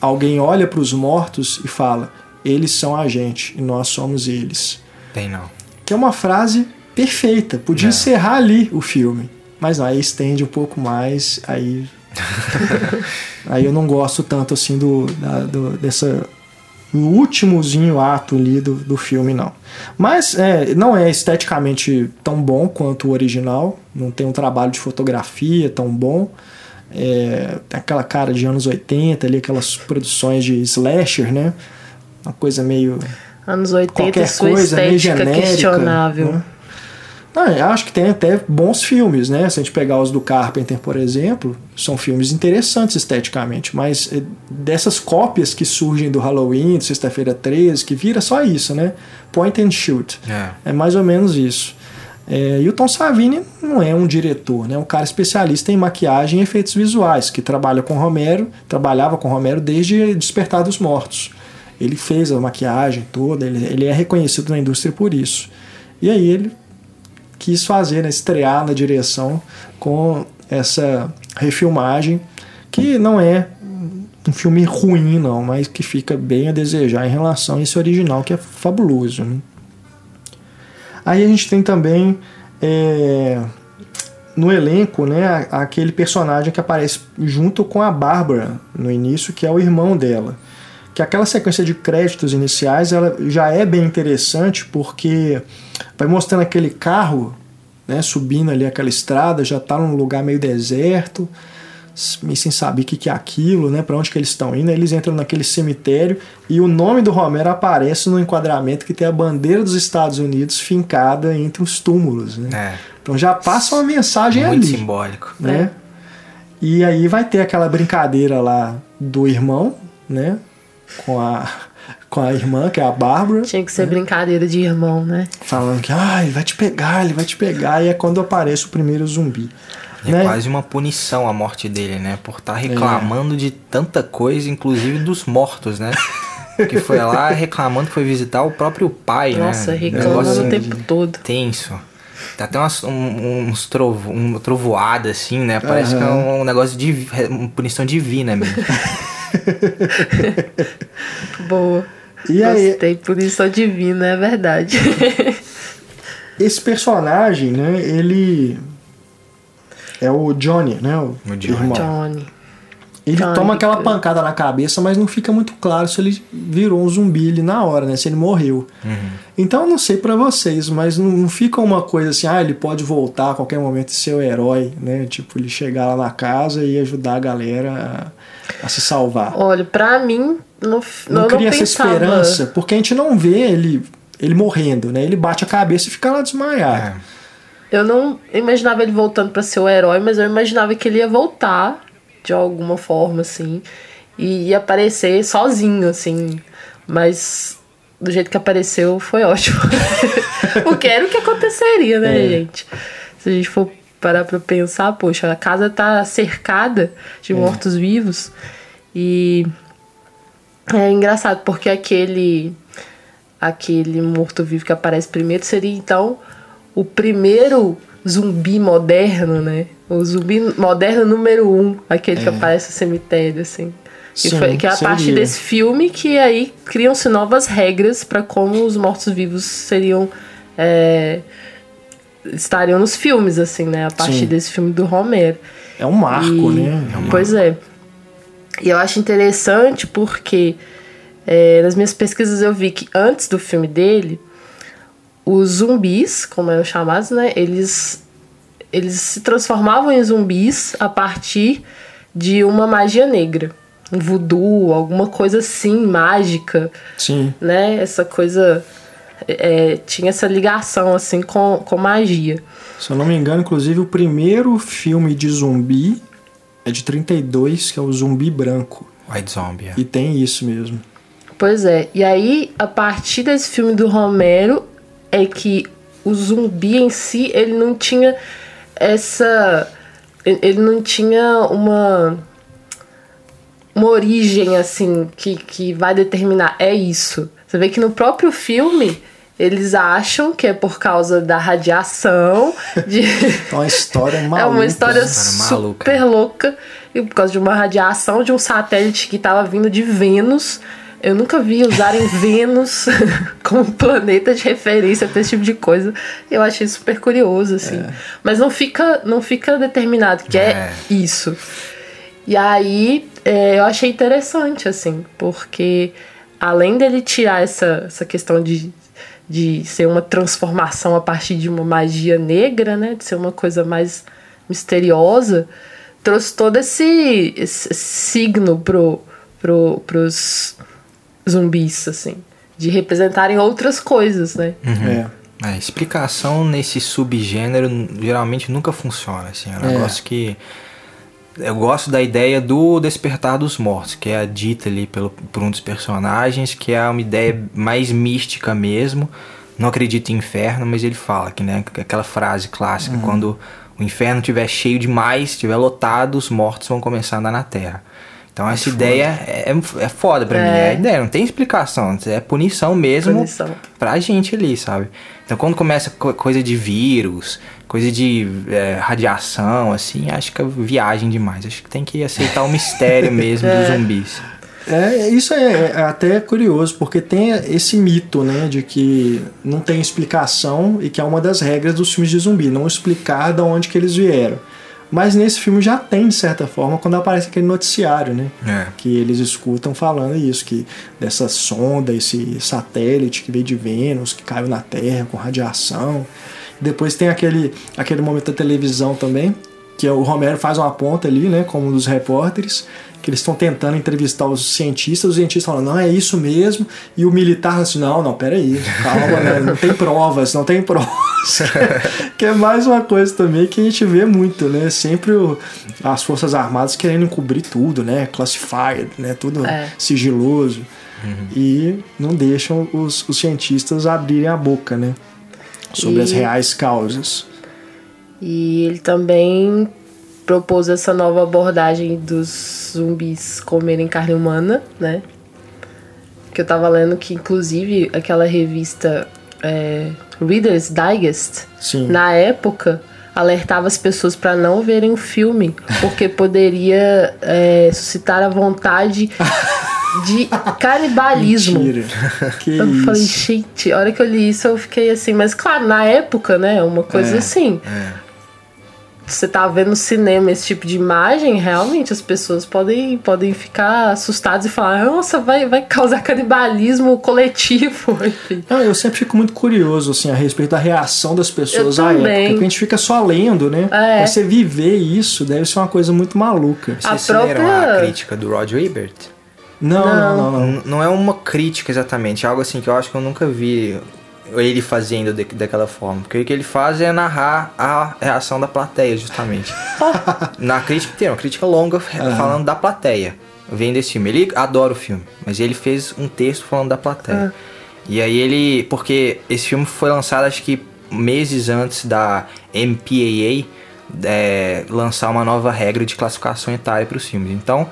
Speaker 2: alguém olha para os mortos e fala: eles são a gente e nós somos eles.
Speaker 1: Tem não.
Speaker 2: Que é uma frase perfeita, podia é. encerrar ali o filme. Mas não, aí estende um pouco mais, aí. aí eu não gosto tanto assim do, da, do dessa o últimozinho ato ali do, do filme, não. Mas é, não é esteticamente tão bom quanto o original, não tem um trabalho de fotografia tão bom. É, tem aquela cara de anos 80 ali, aquelas produções de slasher, né? Uma coisa meio.
Speaker 3: Anos 80
Speaker 2: qualquer
Speaker 3: sua
Speaker 2: coisa meio
Speaker 3: estética
Speaker 2: genérica.
Speaker 3: questionável.
Speaker 2: né? Eu acho que tem até bons filmes, né? Se a gente pegar os do Carpenter, por exemplo, são filmes interessantes esteticamente, mas eh, dessas cópias que surgem do Halloween, de Sexta-feira 13, que vira só isso, né? Point and shoot.
Speaker 1: É.
Speaker 2: É mais ou menos isso. É, e o Tom Savini não é um diretor, né? É um cara especialista em maquiagem e efeitos visuais, que trabalha com Romero, trabalhava com Romero desde Despertar dos Mortos. Ele fez a maquiagem toda, ele, ele é reconhecido na indústria por isso. E aí ele quis fazer, né, estrear na direção com essa refilmagem, que não é um filme ruim, não, mas que fica bem a desejar em relação a esse original, que é fabuloso. né? Aí a gente tem também é, no elenco né, aquele personagem que aparece junto com a Bárbara no início, que é o irmão dela. Que aquela sequência de créditos iniciais ela já é bem interessante porque vai mostrando aquele carro né, subindo ali aquela estrada, já está num lugar meio deserto, meio sem saber o que, que é aquilo, né, para onde que eles estão indo. Aí eles entram naquele cemitério e o nome do Romero aparece no enquadramento que tem a bandeira dos Estados Unidos fincada entre os túmulos. Né?
Speaker 1: É.
Speaker 2: Então já passa uma mensagem
Speaker 1: Muito
Speaker 2: ali
Speaker 1: simbólico.
Speaker 2: né? E aí vai ter aquela brincadeira lá do irmão, né? Com a, com a irmã, que é a Bárbara,
Speaker 3: Tinha que ser brincadeira de irmão, né?
Speaker 2: falando que ah, ele vai te pegar, ele vai te pegar, e é quando aparece o primeiro zumbi.
Speaker 1: É
Speaker 2: né?
Speaker 1: quase uma punição a morte dele, né? Por estar reclamando de tanta coisa, inclusive dos mortos, né? que foi lá reclamando que foi visitar o próprio pai,
Speaker 3: Nossa,
Speaker 1: né?
Speaker 3: reclamando
Speaker 1: Negócio
Speaker 3: o tempo todo.
Speaker 1: tenso. Tá até umas, um, uns trovo, um trovoada assim, né? Parece que é um, um negócio de uma punição divina mesmo.
Speaker 3: Boa.
Speaker 2: E aí,
Speaker 3: Gostei, punição divina, é verdade.
Speaker 2: esse personagem, né? Ele é o Johnny, né? O,
Speaker 1: O Johnny.
Speaker 2: irmão.
Speaker 3: Johnny.
Speaker 2: Ele
Speaker 3: Johnny
Speaker 2: toma aquela pancada na cabeça, mas não fica muito claro se ele virou um zumbi ali na hora, né? Se ele morreu. Então eu não sei pra vocês, mas não, não fica uma coisa assim, ah, ele pode voltar a qualquer momento e ser o herói, né? Tipo, ele chegar lá na casa e ajudar a galera a, a se salvar.
Speaker 3: Olha, pra mim, não,
Speaker 2: Não,
Speaker 3: eu
Speaker 2: cria
Speaker 3: não
Speaker 2: essa
Speaker 3: pensava...
Speaker 2: esperança, porque a gente não vê ele, ele morrendo, né? Ele bate a cabeça e fica lá desmaiado.
Speaker 1: É.
Speaker 3: Eu não imaginava ele voltando pra ser o herói, mas eu imaginava que ele ia voltar de alguma forma, assim, e ia aparecer sozinho, assim. Mas do jeito que apareceu foi ótimo. Porque era o que aconteceria, né,
Speaker 2: É.
Speaker 3: gente? Se a gente for parar pra pensar, poxa, a casa tá cercada de mortos-vivos e é engraçado porque aquele aquele morto-vivo que aparece primeiro seria então o primeiro zumbi moderno, né? O zumbi moderno número um, aquele que aparece no cemitério, assim. Que,
Speaker 2: Sim,
Speaker 3: foi, que é a partir
Speaker 2: seria.
Speaker 3: desse filme que aí criam-se novas regras para como os mortos-vivos seriam. é, estariam nos filmes, assim, né? A partir
Speaker 2: Sim.
Speaker 3: desse filme do Romero.
Speaker 2: É um marco,
Speaker 3: E-
Speaker 2: né?
Speaker 3: Pois é. E eu acho interessante porque é, nas minhas pesquisas eu vi que antes do filme dele, os zumbis, como eram chamados, né? Eles, eles se transformavam em zumbis a partir de uma magia negra. Um voodoo, alguma coisa assim, mágica
Speaker 2: Sim.
Speaker 3: né? Essa coisa é, tinha essa ligação assim com, com magia.
Speaker 2: Se eu não me engano, inclusive, o primeiro filme de zumbi é de 32, que é o Zumbi Branco.
Speaker 1: White Zombie. é.
Speaker 2: E tem isso mesmo.
Speaker 3: Pois é. E aí, a partir desse filme do Romero, é que o zumbi em si, ele não tinha essa. ele- não tinha uma. Uma origem, assim, que, que vai determinar. É isso. Você vê que no próprio filme. Eles acham que é por causa da radiação, de,
Speaker 2: Então a história é maluca.
Speaker 3: É uma história
Speaker 1: História maluca.
Speaker 3: super louca. E por causa de uma radiação de um satélite que estava vindo de Vênus. Eu nunca vi usarem Vênus como planeta de referência para esse tipo de coisa. Eu achei super curioso, assim. Mas não fica, não fica determinado que é,
Speaker 1: É.
Speaker 3: isso. E aí é, eu achei interessante, assim, porque além dele tirar essa, essa questão de, de ser uma transformação a partir de uma magia negra, né? De ser uma coisa mais misteriosa, trouxe todo esse, esse signo pro, pro, pros zumbis, assim. De representarem outras coisas, né?
Speaker 2: É.
Speaker 1: A explicação nesse subgênero geralmente nunca funciona, assim. É um
Speaker 2: É.
Speaker 1: negócio que. Eu gosto da ideia do Despertar dos Mortos, que é dita ali pelo, por um dos personagens, que é uma ideia mais mística mesmo. Não acredito em inferno, mas ele fala que, né, aquela frase clássica, quando o inferno estiver cheio demais, estiver lotado, os mortos vão começar a andar na terra. Então essa ideia é, é foda pra mim. É a ideia, não tem explicação. É punição mesmo
Speaker 3: Punição.
Speaker 1: pra gente ali, sabe? Então quando começa co- coisa de vírus, coisa de é, radiação, assim, acho que é viagem demais. Acho que tem que aceitar o mistério mesmo dos zumbis.
Speaker 2: É, isso é, é até curioso, porque tem esse mito, né, de que não tem explicação e que é uma das regras dos filmes de zumbi, não explicar de onde que eles vieram. Mas nesse filme já tem, de certa forma, quando aparece aquele noticiário, né?
Speaker 1: É.
Speaker 2: Que eles escutam falando isso, que dessa sonda, esse satélite que veio de Vênus, que caiu na Terra com radiação. Depois tem aquele, aquele momento da televisão também, que é o Romero faz uma ponta ali, né, como um dos repórteres, que eles estão tentando entrevistar os cientistas, os cientistas falam, não, é isso mesmo, e o militar assim, não, não, peraí, calma, né, não tem provas, não tem provas. que é mais uma coisa também que a gente vê muito, né, sempre o- as forças armadas querendo encobrir tudo, né, classified, né, tudo
Speaker 3: É.
Speaker 2: sigiloso, e não deixam os, os cientistas abrirem a boca, né, sobre
Speaker 3: E-
Speaker 2: as reais causas.
Speaker 3: E ele também propôs essa nova abordagem dos zumbis comerem carne humana, né? Que eu tava lendo que, inclusive, aquela revista é, Reader's Digest,
Speaker 2: Sim.
Speaker 3: na época, alertava as pessoas para não verem o filme, porque poderia é, suscitar a vontade de canibalismo.
Speaker 2: Mentira. Que
Speaker 3: Eu falei,
Speaker 2: isso.
Speaker 3: gente, a hora que eu li isso, eu fiquei assim, mas claro, na época, né? Uma coisa
Speaker 2: É,
Speaker 3: assim. Você tá vendo no cinema esse tipo de imagem, realmente as pessoas podem, podem ficar assustadas e falar, nossa, vai, vai causar canibalismo coletivo. Enfim.
Speaker 2: Não, eu sempre fico muito curioso assim, a respeito da reação das pessoas
Speaker 3: Eu
Speaker 2: à
Speaker 3: também.
Speaker 2: época. Porque a gente fica só lendo, né?
Speaker 3: É.
Speaker 2: Mas você viver isso deve ser uma coisa muito maluca.
Speaker 3: A
Speaker 1: Vocês leram
Speaker 3: própria-
Speaker 1: a crítica do Roger Ebert?
Speaker 2: Não, não, não. não.
Speaker 1: Não, não é uma crítica exatamente, é algo assim que eu acho que eu nunca vi ele fazendo de- daquela forma. Porque o que ele faz é narrar a reação da plateia, justamente. Na crítica tem uma crítica longa falando da plateia, vendo esse filme. Ele adora o filme, mas ele fez um texto falando da plateia. E aí ele. Porque esse filme foi lançado acho que meses antes da MPAA é, lançar uma nova regra de classificação etária para os filmes. Então,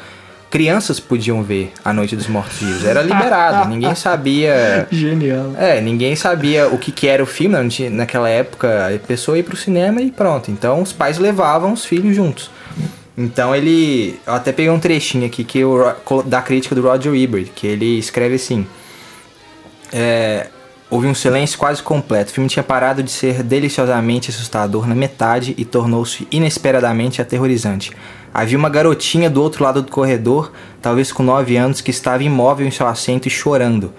Speaker 1: crianças podiam ver A Noite dos Mortos Vivos. Era liberado, ninguém sabia.
Speaker 2: Genial.
Speaker 1: É, ninguém sabia o que, que era o filme, naquela época a pessoa ia pro cinema e pronto. Então os pais levavam os filhos juntos. Então ele. Eu até peguei um trechinho aqui que Ro- da crítica do Roger Ebert, que ele escreve assim. É, houve um silêncio quase completo. O filme tinha parado de ser deliciosamente assustador na metade e tornou-se inesperadamente aterrorizante. Havia uma garotinha do outro lado do corredor, talvez com 9 anos, que estava imóvel em seu assento e chorando.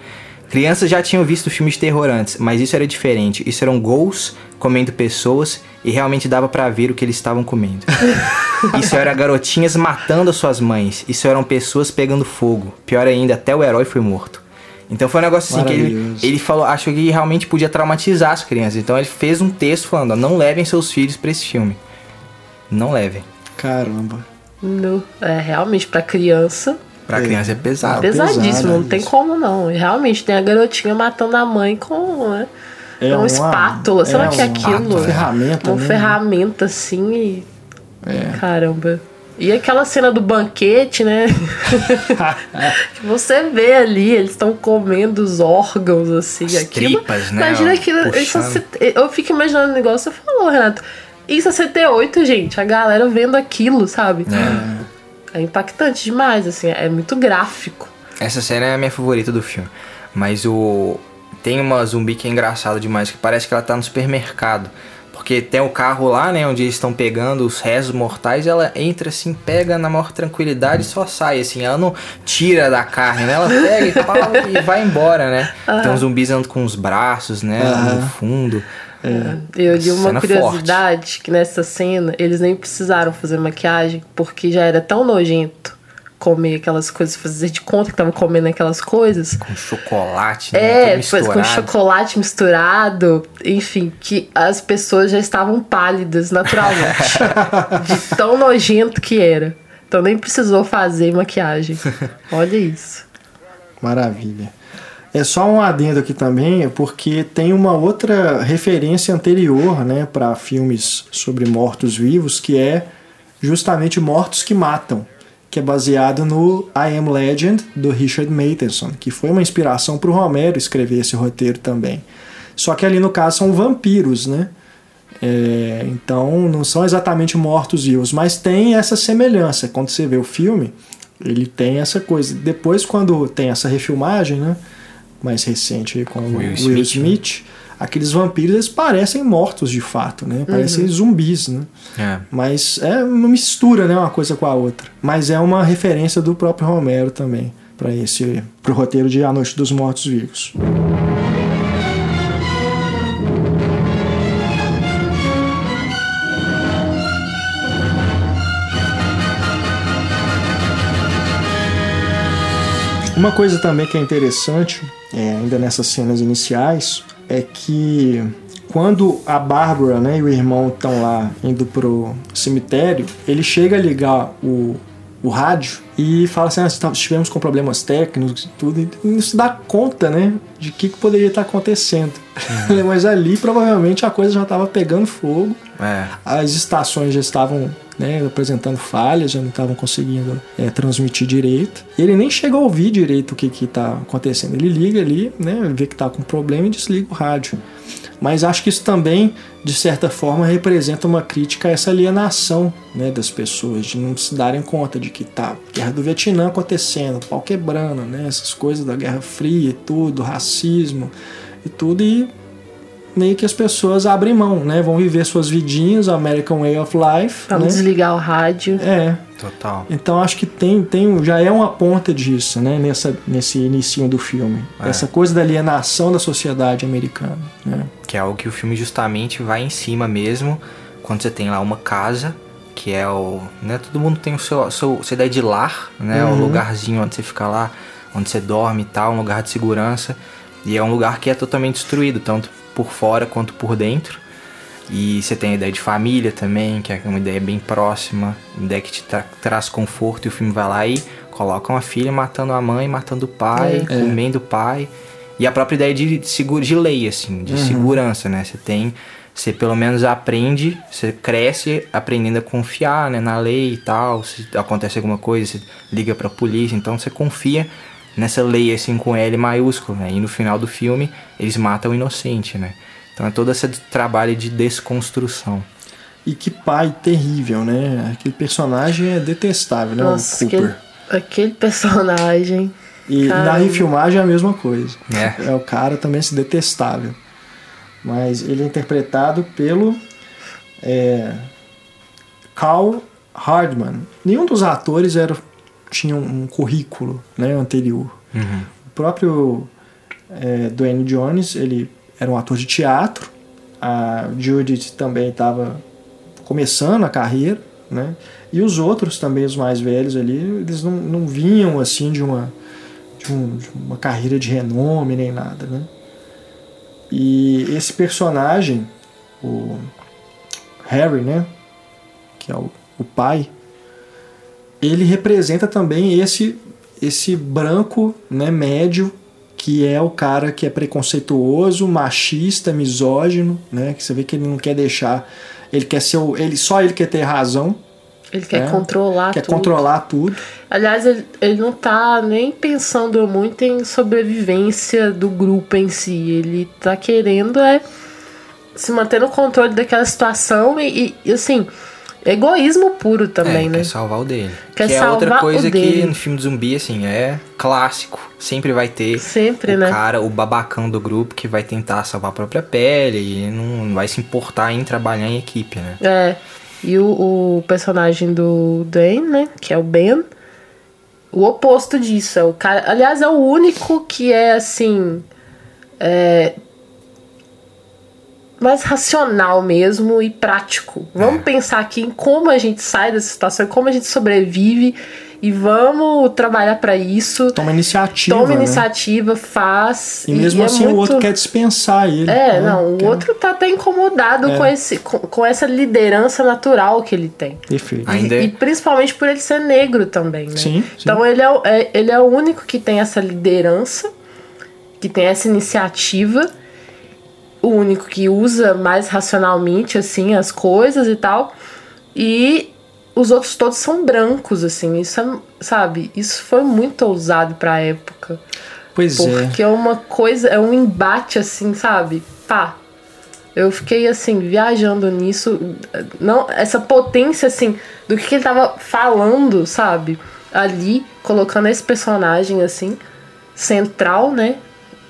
Speaker 1: Crianças já tinham visto filmes de terror antes, mas isso era diferente. Isso eram ghouls comendo pessoas e realmente dava pra ver o que eles estavam comendo. Isso era garotinhas matando as suas mães. Isso eram pessoas pegando fogo. Pior ainda, até o herói foi morto. Então foi um negócio assim que ele, ele falou, achou que realmente podia traumatizar as crianças. Então ele fez um texto falando, não levem seus filhos pra esse filme. Não levem.
Speaker 2: Caramba.
Speaker 3: No, é, realmente, pra criança,
Speaker 1: Pra
Speaker 2: É.
Speaker 1: criança é pesado.
Speaker 3: pesadíssimo,
Speaker 2: pesado
Speaker 3: não tem
Speaker 2: isso.
Speaker 3: como não. E realmente, tem a garotinha matando a mãe com né,
Speaker 2: É
Speaker 3: uma,
Speaker 2: uma-
Speaker 3: espátula, sei lá o que é
Speaker 2: uma
Speaker 3: aquilo.
Speaker 2: ferramenta,
Speaker 3: Uma
Speaker 2: né?
Speaker 3: ferramenta assim e.
Speaker 2: É.
Speaker 3: Caramba. E aquela cena do banquete, né? que você vê ali, eles estão comendo os órgãos, assim.
Speaker 1: As
Speaker 3: aquilo,
Speaker 1: tripas, né,
Speaker 3: Imagina aquilo. Eu fico imaginando o negócio, você falou, Renato. Em 68, gente, a galera vendo aquilo, sabe? É impactante demais, assim, é muito gráfico.
Speaker 1: Essa cena é a minha favorita do filme. Mas o. Tem uma zumbi que é engraçada demais, que parece que ela tá no supermercado. Porque tem o carro lá, né, onde eles estão pegando os restos mortais, ela entra assim, pega na maior tranquilidade e só sai, assim, ela não tira da carne, né? Ela pega e, fala, e vai embora, né? Uhum. Tem uns zumbis andando com os braços, né, uhum. no fundo.
Speaker 3: É. Eu li uma curiosidade forte. que nessa cena eles nem precisaram fazer maquiagem porque já era tão nojento comer aquelas coisas, fazer de conta que tava comendo aquelas coisas.
Speaker 1: Com chocolate, né?
Speaker 3: É, depois com chocolate misturado, enfim, que as pessoas já estavam pálidas naturalmente. de tão nojento que era. Então nem precisou fazer maquiagem. Olha isso.
Speaker 2: Maravilha. É só um adendo aqui também, porque tem uma outra referência anterior, né, para filmes sobre mortos-vivos, que é justamente Mortos que Matam, que é baseado no I Am Legend do Richard Matheson, que foi uma inspiração para o Romero escrever esse roteiro também. Só que ali no caso são vampiros, né? É, então não são exatamente mortos-vivos, mas tem essa semelhança. Quando você vê o filme, ele tem essa coisa. Depois, quando tem essa refilmagem, né? Mais recente com o Will, Will Smith, Smith né? aqueles vampiros eles parecem mortos de fato, né? Parecem uhum. zumbis, né? É. Mas é uma mistura, né, uma coisa com a outra. Mas é uma referência do próprio Romero também para esse pro roteiro de A Noite dos Mortos Vivos. Uma coisa também que é interessante, é, ainda nessas cenas iniciais, é que quando a Bárbara né, e o irmão estão lá indo pro cemitério, ele chega a ligar o, o rádio e fala assim: ah, estivemos com problemas técnicos e tudo, e não se dá conta né, de que, que, poderia estar acontecendo. Uhum. Mas ali provavelmente a coisa já estava pegando fogo, é. as estações já estavam né, apresentando falhas, já não estavam conseguindo é, transmitir direito. E ele nem chega a ouvir direito o que está acontecendo. Ele liga ali, né, vê que está com problema e desliga o rádio. Mas acho que isso também, de certa forma, representa uma crítica a essa alienação né, das pessoas, de não se darem conta de que tá guerra do Vietnã acontecendo, pau quebrando, né, essas coisas da Guerra Fria e tudo, racismo e tudo, e meio que as pessoas abrem mão, né? Vão viver suas vidinhas, American Way of Life.
Speaker 3: Vamos né? desligar o rádio.
Speaker 2: É.
Speaker 1: Total.
Speaker 2: Então acho que tem, tem já é uma ponta disso, né? Nessa, nesse início do filme. É. Essa coisa da alienação da sociedade americana. Né?
Speaker 1: Que é algo que o filme justamente vai em cima mesmo, quando você tem lá uma casa que é o. Né, todo mundo tem o seu, seu sua ideia de lar, né? Uhum. O lugarzinho onde você fica lá, onde você dorme e tal, um lugar de segurança. E é um lugar que é totalmente destruído, tanto por fora quanto por dentro. E você tem a ideia de família também, que é uma ideia bem próxima, uma ideia que te tra traz conforto. E o filme vai lá e coloca uma filha matando a mãe, matando o pai, é. comendo o pai. E a própria ideia de, de, de lei, assim, de uhum. segurança, né? Você tem. Você pelo menos aprende, você cresce aprendendo a confiar né, na lei e tal. Se acontece alguma coisa, você liga pra polícia. Então você confia nessa lei assim com L maiúsculo, né? E no final do filme eles matam o inocente, né? Então é todo esse trabalho de desconstrução.
Speaker 2: E que pai terrível, né? Aquele personagem é detestável, né?
Speaker 3: Nossa, o Cooper. Aquele, aquele personagem.
Speaker 2: E Caramba. na refilmagem é a mesma coisa. É. é o cara também se detestável. Mas ele é interpretado pelo é, Carl Hardman. Nenhum dos atores era tinha um currículo né, anterior. Uhum. O próprio é, Dwayne Jones, ele era um ator de teatro. A Judith também estava começando a carreira, né? E os outros também, os mais velhos ali, eles não, não vinham assim de uma, de, um, de uma carreira de renome nem nada, né? E esse personagem, o Harry, né? Que é o, o pai, ele representa também esse esse branco, né, médio, que é o cara que é preconceituoso, machista, misógino, né, que você vê que ele não quer deixar, ele quer ser o, ele só ele quer ter razão.
Speaker 3: Ele quer né? controlar
Speaker 2: quer
Speaker 3: tudo.
Speaker 2: controlar tudo.
Speaker 3: Aliás, ele, ele não tá nem pensando muito em sobrevivência do grupo em si. Ele tá querendo é se manter no controle daquela situação e, e assim, egoísmo puro também,
Speaker 1: é,
Speaker 3: né?
Speaker 1: Quer salvar o dele.
Speaker 3: Quer
Speaker 1: que é outra coisa que
Speaker 3: dele.
Speaker 1: no filme de zumbi, assim, é clássico. Sempre vai ter
Speaker 3: Sempre,
Speaker 1: o
Speaker 3: né?
Speaker 1: cara, o babacão do grupo que vai tentar salvar a própria pele e não, vai se importar em trabalhar em equipe, né?
Speaker 3: É. E o, o personagem do Dwayne, né? Que é o Ben. O oposto disso. É o cara. Aliás, é o único que é assim. É, mais racional mesmo e prático. Vamos
Speaker 1: É.
Speaker 3: pensar aqui em como a gente sai dessa situação, como a gente sobrevive e vamos trabalhar pra isso.
Speaker 2: Toma iniciativa.
Speaker 3: Toma
Speaker 2: né?
Speaker 3: iniciativa, faz.
Speaker 2: E mesmo
Speaker 3: é
Speaker 2: assim o
Speaker 3: muito-
Speaker 2: outro quer dispensar ele.
Speaker 3: É,
Speaker 2: né?
Speaker 3: não, o
Speaker 2: Quer-
Speaker 3: outro tá até incomodado
Speaker 2: É.
Speaker 3: com, esse, com, com essa liderança natural que ele tem.
Speaker 2: Perfeito.
Speaker 1: Ainda
Speaker 3: E,
Speaker 1: é-
Speaker 3: e principalmente por ele ser negro também, né?
Speaker 2: Sim, sim.
Speaker 3: Então ele é, o- é- ele é o único que tem essa liderança, que tem essa iniciativa, o único que usa mais racionalmente, assim, as coisas e tal. E os outros todos são brancos, assim. Isso é, sabe? Isso foi muito ousado pra época.
Speaker 2: Pois é.
Speaker 3: Porque é uma coisa, é um embate assim, sabe? Pá. Eu fiquei assim, viajando nisso. Não, essa potência, assim, do que, que ele tava falando, sabe? Ali, colocando esse personagem, assim, central, né?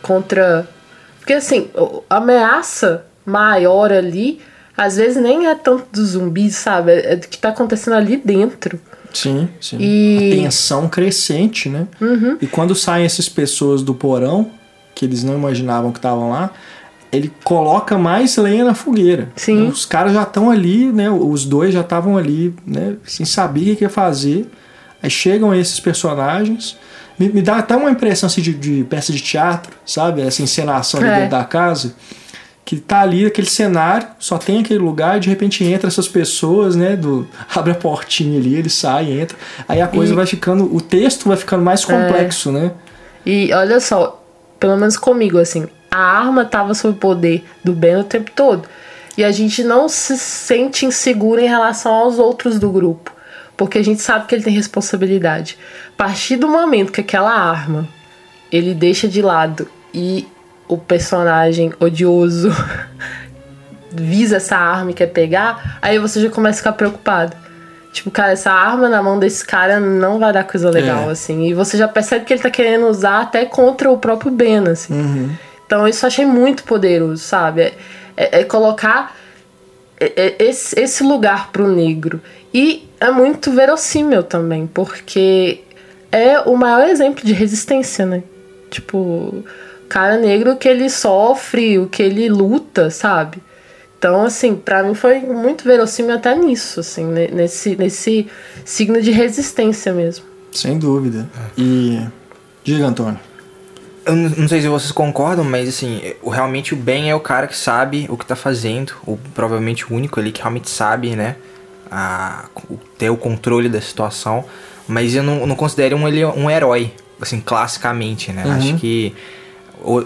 Speaker 3: Contra. Porque assim, a ameaça maior ali, às vezes nem é tanto dos zumbis, sabe? É do que tá acontecendo ali dentro.
Speaker 2: Sim, sim.
Speaker 3: E-
Speaker 2: A tensão crescente, né? E quando saem essas pessoas do porão, que eles não imaginavam que estavam lá, ele coloca mais lenha na fogueira.
Speaker 3: Sim.
Speaker 2: Os caras já estão ali, né? Os dois já estavam ali, né? Sem saber o que que ia fazer. Aí chegam esses personagens. Me, me dá até uma impressão assim, de, de peça de teatro, sabe? Essa encenação ali
Speaker 3: É.
Speaker 2: dentro da casa. Que tá ali aquele cenário, só tem aquele lugar e de repente entra essas pessoas, né? Do, abre a portinha ali, ele sai, entra. Aí a coisa
Speaker 3: E- É.
Speaker 2: vai ficando. O texto vai ficando mais complexo, né?
Speaker 3: E olha só, pelo menos comigo, assim, a arma tava sob o poder do Ben o tempo todo. E a gente não se sente inseguro em relação aos outros do grupo. Porque a gente sabe que ele tem responsabilidade. A partir do momento que aquela arma ele deixa de lado e o personagem odioso visa essa arma e quer pegar, aí você já começa a ficar preocupado. Tipo, cara, essa arma na mão desse cara não vai dar coisa legal,
Speaker 2: É.
Speaker 3: assim. E você já percebe que ele tá querendo usar até contra o próprio Ben, assim.
Speaker 2: Uhum.
Speaker 3: Então isso eu achei muito poderoso, sabe? É, é- é colocar esse, esse lugar pro negro. E é muito verossímil também, porque é o maior exemplo de resistência, né? Tipo, o cara negro que ele sofre, o que ele luta, sabe? Então, assim, pra mim foi muito verossímil até nisso, assim, ne- nesse, nesse signo de resistência mesmo.
Speaker 2: Sem dúvida. E. Diga, Antônio.
Speaker 1: Eu não sei se vocês concordam, mas assim, o, realmente o Ben é o cara que sabe o que tá fazendo, ou provavelmente o único ali que realmente sabe, né? A, ter o controle da situação. Mas eu não, não considero um, ele um herói, assim, classicamente, né?
Speaker 2: Uhum.
Speaker 1: Acho que,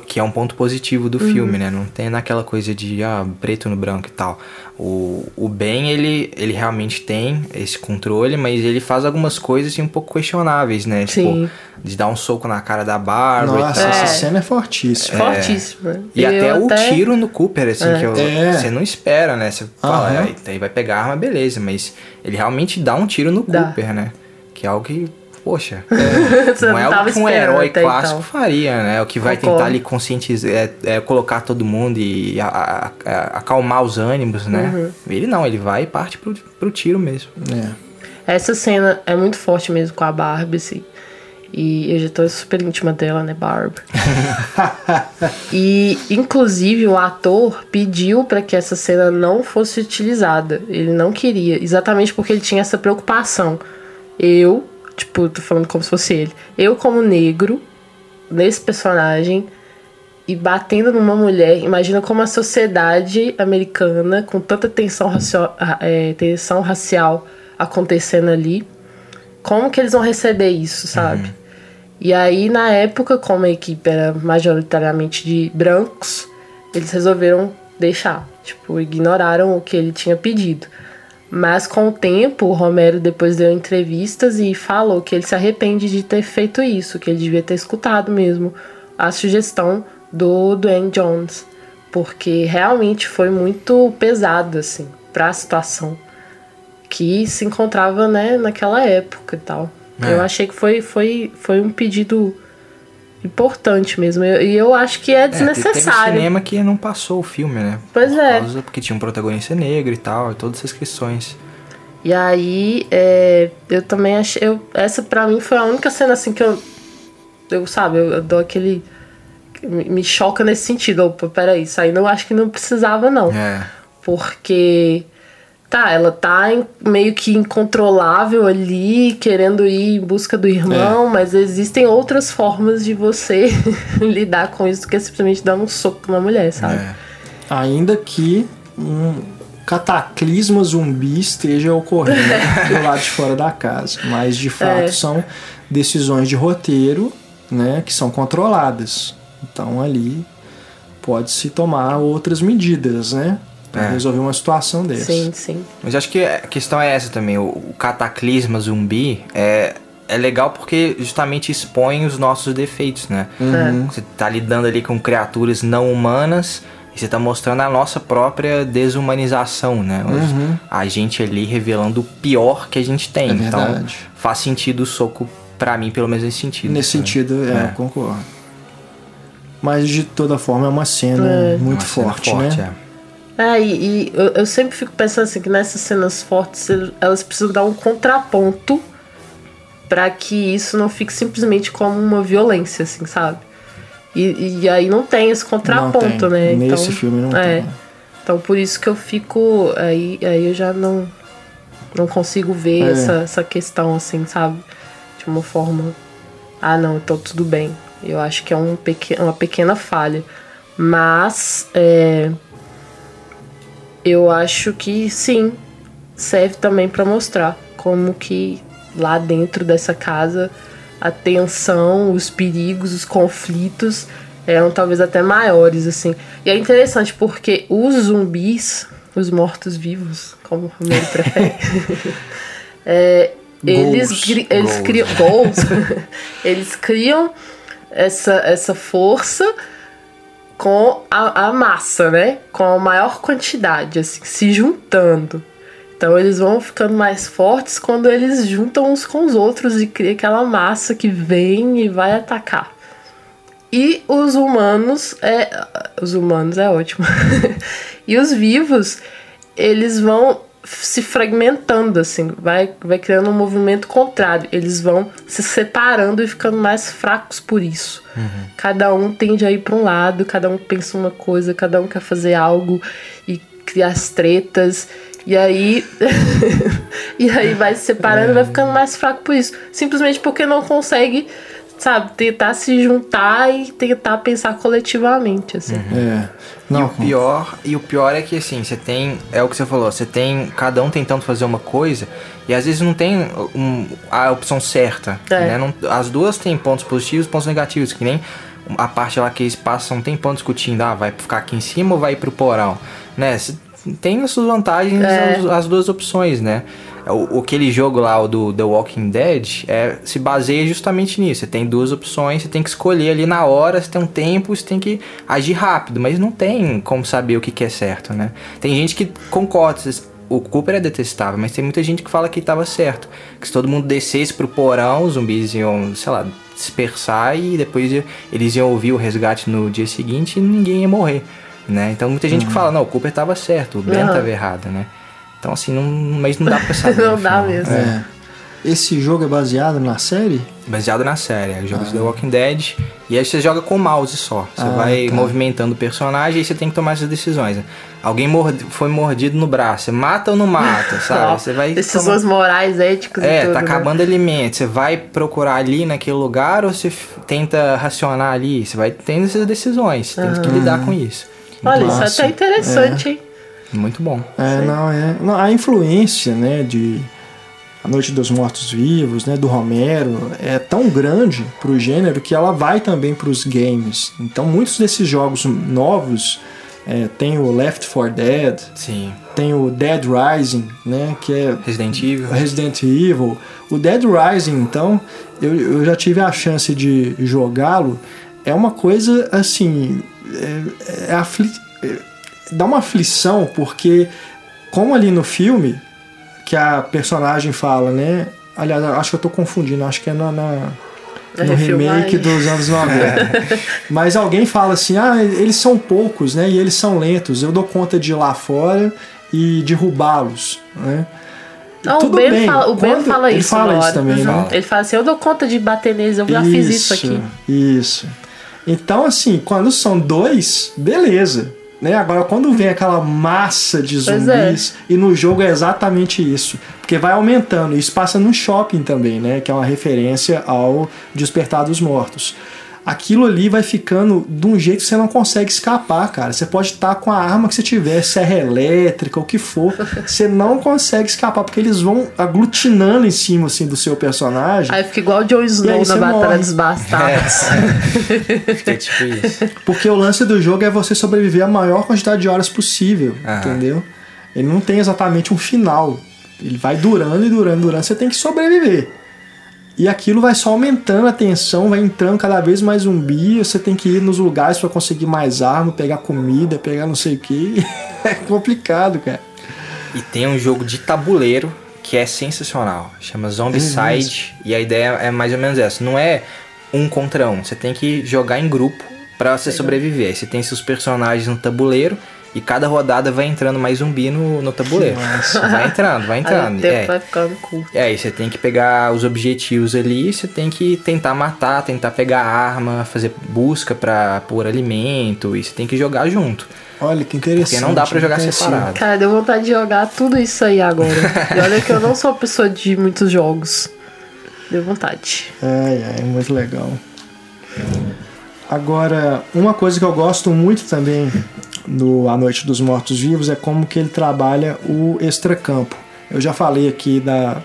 Speaker 1: que é um ponto positivo do filme, né? Não tem naquela coisa de ah, preto no branco e tal. O, o Ben, ele, ele realmente tem esse controle, mas ele faz algumas coisas assim, um pouco questionáveis, né?
Speaker 3: Sim.
Speaker 1: Tipo, de dar um soco na cara da Bárbara e
Speaker 2: Nossa,
Speaker 1: tal.
Speaker 2: essa
Speaker 3: É.
Speaker 2: cena é fortíssima.
Speaker 3: Fortíssima.
Speaker 1: E
Speaker 3: Eu
Speaker 1: até o tiro no Cooper, assim,
Speaker 3: É.
Speaker 1: que eu-
Speaker 2: É.
Speaker 1: você não espera, né? Você fala,
Speaker 2: Aham.
Speaker 1: "Ah, daí vai pegar a arma, beleza, mas ele realmente dá um tiro no
Speaker 3: Dá.
Speaker 1: Cooper, né? Que é algo que, poxa,
Speaker 3: Você
Speaker 1: não
Speaker 3: não
Speaker 1: é algo que um herói
Speaker 3: até
Speaker 1: clássico
Speaker 3: então.
Speaker 1: faria, né? O que vai
Speaker 3: Concordo.
Speaker 1: tentar ali conscientizar, é, é colocar todo mundo e a- a- a- acalmar os ânimos, né?
Speaker 3: Uhum.
Speaker 1: Ele não, ele vai e parte pro, pro tiro mesmo.
Speaker 2: É.
Speaker 3: Essa cena é muito forte mesmo com a Barbie, assim. E eu já tô super íntima dela, né, Barb? e, inclusive, o ator pediu para que essa cena não fosse utilizada. Ele não queria, exatamente porque ele tinha essa preocupação. Eu, tipo, tô falando como se fosse ele. Eu, como negro, nesse personagem, e batendo numa mulher, imagina como a sociedade americana, com tanta tensão, ah, é, tensão racial acontecendo ali, como que eles vão receber isso, sabe? E aí, na época, como a equipe era majoritariamente de brancos, eles resolveram deixar. Tipo, ignoraram o que ele tinha pedido. Mas com o tempo, o Romero depois deu entrevistas e falou que ele se arrepende de ter feito isso, que ele devia ter escutado mesmo a sugestão do Dwayne Jones, porque realmente foi muito pesado assim para a situação que se encontrava né, naquela época e tal.
Speaker 1: É.
Speaker 3: Eu achei que foi, foi, foi um pedido importante mesmo. E eu, eu acho que é
Speaker 1: É, teve
Speaker 3: desnecessário.
Speaker 1: cinema que não passou o filme, né?
Speaker 3: Pois
Speaker 1: Por
Speaker 3: é.
Speaker 1: causa- porque tinha um protagonista negro e tal, e todas essas questões.
Speaker 3: E aí, é, eu também achei. Eu, essa pra mim foi a única cena assim que eu. Eu, sabe, eu, eu dou aquele. Me, me choca nesse sentido. Opa, peraí, isso aí não acho que não precisava, não.
Speaker 1: É.
Speaker 3: Porque. Tá, ela tá em- meio que incontrolável ali, querendo ir em busca do irmão, mas existem outras formas de você lidar com isso do que simplesmente dar um soco na mulher, sabe?
Speaker 1: é.
Speaker 2: Ainda que um cataclisma zumbi esteja ocorrendo do lado de fora da casa. Mas de fato
Speaker 3: É.
Speaker 2: são decisões de roteiro né, que são controladas. Então ali pode-se tomar outras medidas, né? Pra
Speaker 1: É.
Speaker 2: resolver uma situação dessa.
Speaker 3: Sim, sim.
Speaker 1: Mas acho que a questão é essa também. O, o cataclisma zumbi é, é legal porque justamente expõe os nossos defeitos, né?
Speaker 2: Uhum.
Speaker 1: Você tá lidando ali com criaturas não humanas e você tá mostrando a nossa própria desumanização, né? Os-
Speaker 2: Uhum.
Speaker 1: A gente ali revelando o pior que a gente tem.
Speaker 2: É
Speaker 1: então faz sentido o soco pra mim, pelo menos nesse sentido.
Speaker 2: Nesse
Speaker 1: sabe?
Speaker 2: sentido, é,
Speaker 1: É.
Speaker 2: eu concordo. Mas de toda forma é uma cena
Speaker 3: É.
Speaker 2: muito
Speaker 1: Uma cena
Speaker 2: forte, né?
Speaker 1: é.
Speaker 3: É, e, e eu, eu sempre fico pensando assim que nessas cenas fortes el- elas precisam dar um contraponto pra que isso não fique simplesmente como uma violência, assim, sabe? E, e aí não tem esse contraponto,
Speaker 2: Não tem.
Speaker 3: né?
Speaker 2: Nesse
Speaker 3: então,
Speaker 2: filme não
Speaker 3: é.
Speaker 2: tem.
Speaker 3: Então por isso que eu fico. Aí, aí eu já não, não consigo ver
Speaker 2: É.
Speaker 3: essa, essa questão, assim, sabe? De uma forma. Ah, não, então tudo bem. Eu acho que é um peque, uma pequena falha. Mas. É, eu acho que sim, serve também pra mostrar como que lá dentro dessa casa a tensão, os perigos, os conflitos eram talvez até maiores assim. E é interessante porque os zumbis, os mortos-vivos, como o Romero prefere, é, eles,
Speaker 2: Goals.
Speaker 3: eles
Speaker 1: Goals.
Speaker 3: criam goals, eles criam essa, essa força com a, a massa, né? Com a maior quantidade, assim, se juntando. Então eles vão ficando mais fortes quando eles juntam uns com os outros e cria aquela massa que vem e vai atacar. E os humanos é. Os humanos é ótimo. e os vivos, eles vão se fragmentando, assim, vai, vai criando um movimento contrário. Eles vão se separando e ficando mais fracos por isso. Cada um tende a ir para um lado, cada um pensa uma coisa, cada um quer fazer algo e criar as tretas. E aí. e aí vai se separando e vai ficando mais fraco por isso. Simplesmente porque não consegue, sabe, tentar se juntar e tentar pensar coletivamente, assim.
Speaker 2: É.
Speaker 1: E
Speaker 2: Não,
Speaker 1: o pior, e o pior é que assim, você tem, é o que você falou, você tem cada um tentando fazer uma coisa e às vezes não tem um- a opção certa,
Speaker 3: É.
Speaker 1: né? Não- as duas têm pontos positivos, e pontos negativos, que nem a parte lá que eles passam um tempão discutindo, ah, vai ficar aqui em cima ou vai pro porão, né? Cê- Tem as suas vantagens
Speaker 3: É.
Speaker 1: as, as duas opções, né? O, aquele jogo lá, o do The Walking Dead, é, se baseia justamente nisso. Você tem duas opções, você tem que escolher ali na hora, você tem um tempo, você tem que agir rápido, mas não tem como saber o que, que é certo, né? Tem gente que concorda, o Cooper é detestável, mas tem muita gente que fala que estava certo. Que se todo mundo descesse pro porão, os zumbis iam, sei lá, dispersar e depois ia- eles iam ouvir o resgate no dia seguinte e ninguém ia morrer, né? Então muita gente que fala, não, o Cooper estava certo, o Ben estava errado, né? Então assim, não, mas não dá pra saber.
Speaker 3: Não dá mesmo.
Speaker 2: É. Esse jogo é baseado na série?
Speaker 1: Baseado na série, é jogos The Walking Dead. E aí você joga com o mouse só. Você
Speaker 2: Ah,
Speaker 1: vai
Speaker 2: tá.
Speaker 1: movimentando o personagem e você tem que tomar essas decisões. né? Alguém morde- foi mordido no braço, você mata ou não mata, sabe? Você vai.
Speaker 3: Decisões morais, éticas e
Speaker 1: É,
Speaker 3: tudo.
Speaker 1: tá
Speaker 3: né?
Speaker 1: acabando alimento. Você vai procurar ali naquele lugar ou você tenta racionar ali? Você vai tendo essas decisões. Você tem que lidar com isso.
Speaker 3: Olha,
Speaker 2: Massa.
Speaker 3: isso é até interessante, hein?
Speaker 1: Muito bom.
Speaker 2: É, não, é. não, a influência, né, de A Noite dos Mortos Vivos, né, do Romero, é tão grande pro gênero que ela vai também pros games. Então, muitos desses jogos novos é, tem o Left 4 Dead,
Speaker 1: Sim.
Speaker 2: tem o Dead Rising, né, que é
Speaker 1: Resident Evil.
Speaker 2: Resident Evil. O Dead Rising, então, eu, eu já tive a chance de jogá-lo. É uma coisa assim. É, é afli- é- dá uma aflição, porque, como ali no filme, que a personagem fala, né? Aliás, acho que eu tô confundindo, acho que é na, na
Speaker 3: É
Speaker 2: no remake dos anos 90. Mas alguém fala assim: ah, eles são poucos, né? E eles são lentos. Eu dou conta de ir lá fora e derrubá-los, né?
Speaker 3: Não,
Speaker 2: Tudo
Speaker 3: o Ben,
Speaker 2: bem,
Speaker 3: fala, o ben
Speaker 2: quando-
Speaker 3: fala
Speaker 2: ele
Speaker 3: isso.
Speaker 2: fala isso também,
Speaker 3: Uhum.
Speaker 2: né?
Speaker 3: Ele fala assim: eu dou conta de bater neles, eu já fiz isso aqui.
Speaker 2: Isso. Então, assim, quando são dois, beleza. Né? Agora, quando vem aquela massa de
Speaker 3: Pois
Speaker 2: zumbis, e no jogo é exatamente isso. Porque vai aumentando. Isso passa no shopping também, né? Que é uma referência ao Despertar dos Mortos. Aquilo ali vai ficando de um jeito que você não consegue escapar, cara. Você pode estar com a arma que você tiver, serra elétrica, o que for. Você não consegue escapar, porque eles vão aglutinando em cima assim, do seu personagem.
Speaker 3: Aí fica igual o
Speaker 2: aí
Speaker 3: Snow na Batalha
Speaker 2: morre.
Speaker 3: dos Bastardos.
Speaker 1: É tipo isso.
Speaker 2: Porque o lance do jogo é você sobreviver a maior quantidade de horas possível,
Speaker 1: Aham.
Speaker 2: entendeu? Ele não tem exatamente um final. Ele vai durando e durando, durando. Você tem que sobreviver. E aquilo vai só aumentando a tensão, vai entrando cada vez mais zumbi. Você tem que ir nos lugares para conseguir mais arma, pegar comida, pegar não sei o que. É complicado, cara.
Speaker 1: E tem um jogo de tabuleiro que é sensacional. Chama Zombicide. e a ideia é mais ou menos essa. Não é um contra um. Você tem que jogar em grupo pra você sobreviver. Aí você tem seus personagens no tabuleiro. E cada rodada vai entrando mais zumbi no, no tabuleiro. Vai entrando, vai
Speaker 3: Aí o
Speaker 1: entrando.
Speaker 3: tempo
Speaker 1: É.
Speaker 3: vai ficando curto.
Speaker 1: É, aí você tem que pegar os objetivos ali, você tem que tentar matar, tentar pegar arma, fazer busca pra pôr alimento, e você tem que jogar junto.
Speaker 2: Olha que interessante.
Speaker 1: Porque não dá pra jogar separado.
Speaker 3: Cara, deu vontade de jogar tudo isso aí agora. e olha que eu não sou uma pessoa de muitos jogos. Deu vontade.
Speaker 2: É, é muito legal. Agora, uma coisa que eu gosto muito também no A Noite dos Mortos Vivos é como que ele trabalha o extracampo. Eu já falei aqui da,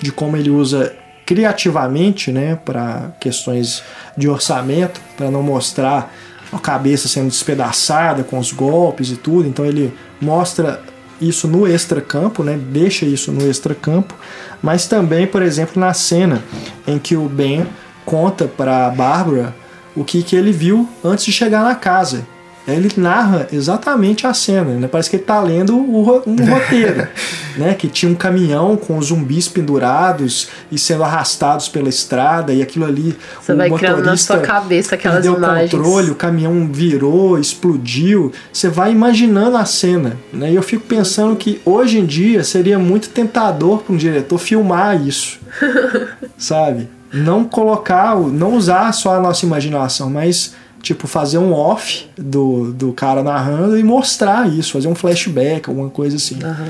Speaker 2: de como ele usa criativamente, né, para questões de orçamento, para não mostrar a cabeça sendo despedaçada com os golpes e tudo. Então ele mostra isso no extracampo, né, deixa isso no extracampo, mas também, por exemplo, na cena em que o Ben conta para Bárbara o que, que ele viu antes de chegar na casa. Ele narra exatamente a cena, né? Parece que ele tá lendo ro- um roteiro, né? Que tinha um caminhão com zumbis pendurados e sendo arrastados pela estrada e aquilo ali
Speaker 3: Você
Speaker 2: o
Speaker 3: vai criando na
Speaker 2: motorista
Speaker 3: sua cabeça aquelas
Speaker 2: perdeu
Speaker 3: imagens.
Speaker 2: o controle, o caminhão virou, explodiu. Você vai imaginando a cena, né? E eu fico pensando que hoje em dia seria muito tentador para um diretor filmar isso, sabe? Não colocar, não usar só a nossa imaginação, mas tipo fazer um off do, do cara narrando e mostrar isso, fazer um flashback, alguma coisa assim.
Speaker 3: Aham.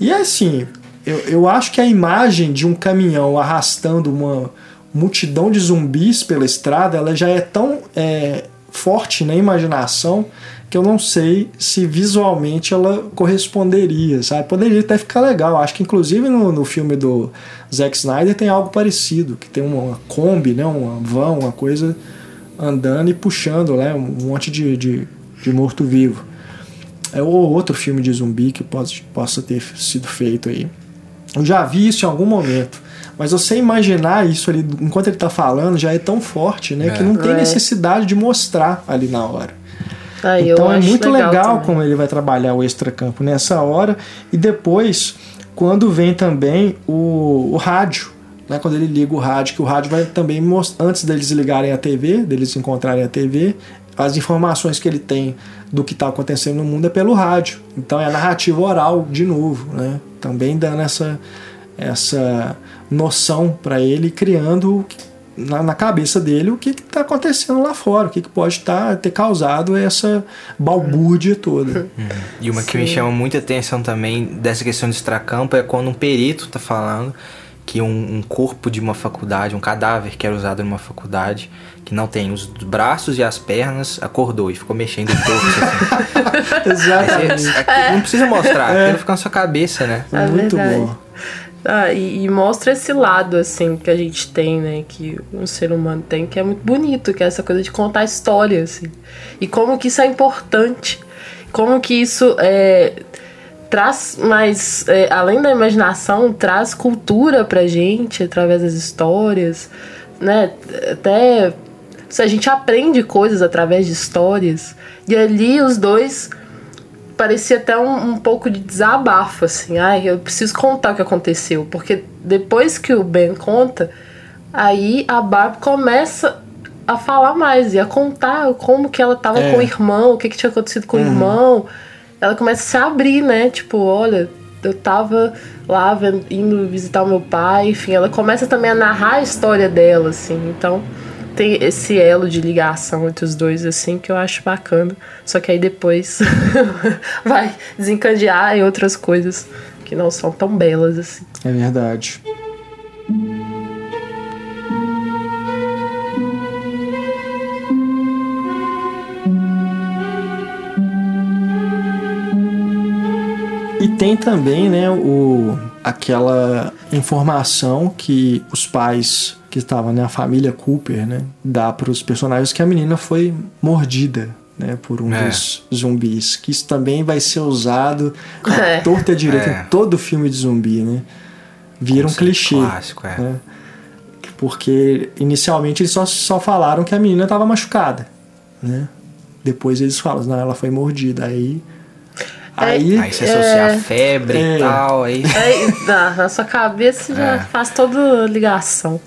Speaker 2: E assim, eu, eu acho que a imagem de um caminhão arrastando uma multidão de zumbis pela estrada, ela já é tão é, forte na imaginação que eu não sei se visualmente ela corresponderia, sabe? Poderia até ficar legal. Acho que inclusive no, no filme do Zack Snyder tem algo parecido, que tem uma, uma Kombi, né? uma van, uma coisa andando e puxando né? um monte de, de, de morto-vivo. É ou outro filme de zumbi que pode, possa ter sido feito aí. Eu já vi isso em algum momento. Mas você imaginar isso ali enquanto ele tá falando já é tão forte, né?
Speaker 1: É.
Speaker 2: Que não tem
Speaker 3: É.
Speaker 2: necessidade de mostrar ali na hora.
Speaker 3: Aí
Speaker 2: então é muito legal,
Speaker 3: também.
Speaker 2: como ele vai trabalhar o extracampo nessa hora. E depois, quando vem também o, o rádio, né? quando ele liga o rádio, que o rádio vai também mostrar, antes deles ligarem a TV, deles encontrarem a TV, as informações que ele tem do que está acontecendo no mundo é pelo rádio. Então é a narrativa oral de novo, né? Também dando essa, essa noção para ele, criando na, na cabeça dele o que está acontecendo lá fora, o que, que pode tá, ter causado essa balbúrdia toda.
Speaker 1: E uma que me
Speaker 3: Sim.
Speaker 1: chama muita atenção também dessa questão de extracampo é quando um perito tá falando que um, um corpo de uma faculdade, um cadáver que era usado numa faculdade, que não tem os braços e as pernas, acordou e ficou mexendo o corpo. Assim.
Speaker 2: Exatamente.
Speaker 1: você- aqui Não precisa mostrar,
Speaker 2: É.
Speaker 1: aquilo fica na sua cabeça, né?
Speaker 3: É
Speaker 2: Muito
Speaker 3: verdade.
Speaker 2: bom.
Speaker 3: Ah, e, e mostra esse lado, assim, que a gente tem, né? Que o ser humano tem, que é muito bonito, que é essa coisa de contar história, assim. E como que isso é importante. Como que isso é, traz mais, é, além da imaginação, traz cultura pra gente através das histórias, né? Até se a gente aprende coisas através de histórias. E ali os dois parecia até um, um pouco de desabafo, assim. Ai, eu preciso contar o que aconteceu. Porque depois que o Ben conta, aí a Barb começa a falar mais e a contar como que ela tava
Speaker 2: É.
Speaker 3: com o irmão, o que, que tinha acontecido com o irmão. Ela começa a se abrir, né? Tipo, olha, eu tava lá indo visitar o meu pai, enfim, ela começa também a narrar a história dela, assim. Então, tem esse elo de ligação entre os dois, assim, que eu acho bacana. Só que aí depois vai desencadear em outras coisas que não são tão belas, assim.
Speaker 2: É verdade. Tem também, né, o, aquela informação que os pais que estavam na família Cooper, né, dá para os personagens que a menina foi mordida, né, por um
Speaker 1: É.
Speaker 2: dos zumbis. Que isso também vai ser usado à
Speaker 3: É.
Speaker 2: torta e direita
Speaker 1: É.
Speaker 2: em todo filme de zumbi, né? Vira um
Speaker 1: Conceito
Speaker 2: clichê.
Speaker 1: Clássico, é.
Speaker 2: né? Porque inicialmente eles só, só falaram que a menina estava machucada, né? Depois eles falam, não, ela foi mordida. Aí. Aí.
Speaker 1: Aí você associa a febre
Speaker 2: É.
Speaker 1: e tal, aí.
Speaker 3: Aí, na, na sua cabeça já
Speaker 1: É.
Speaker 3: faz toda ligação.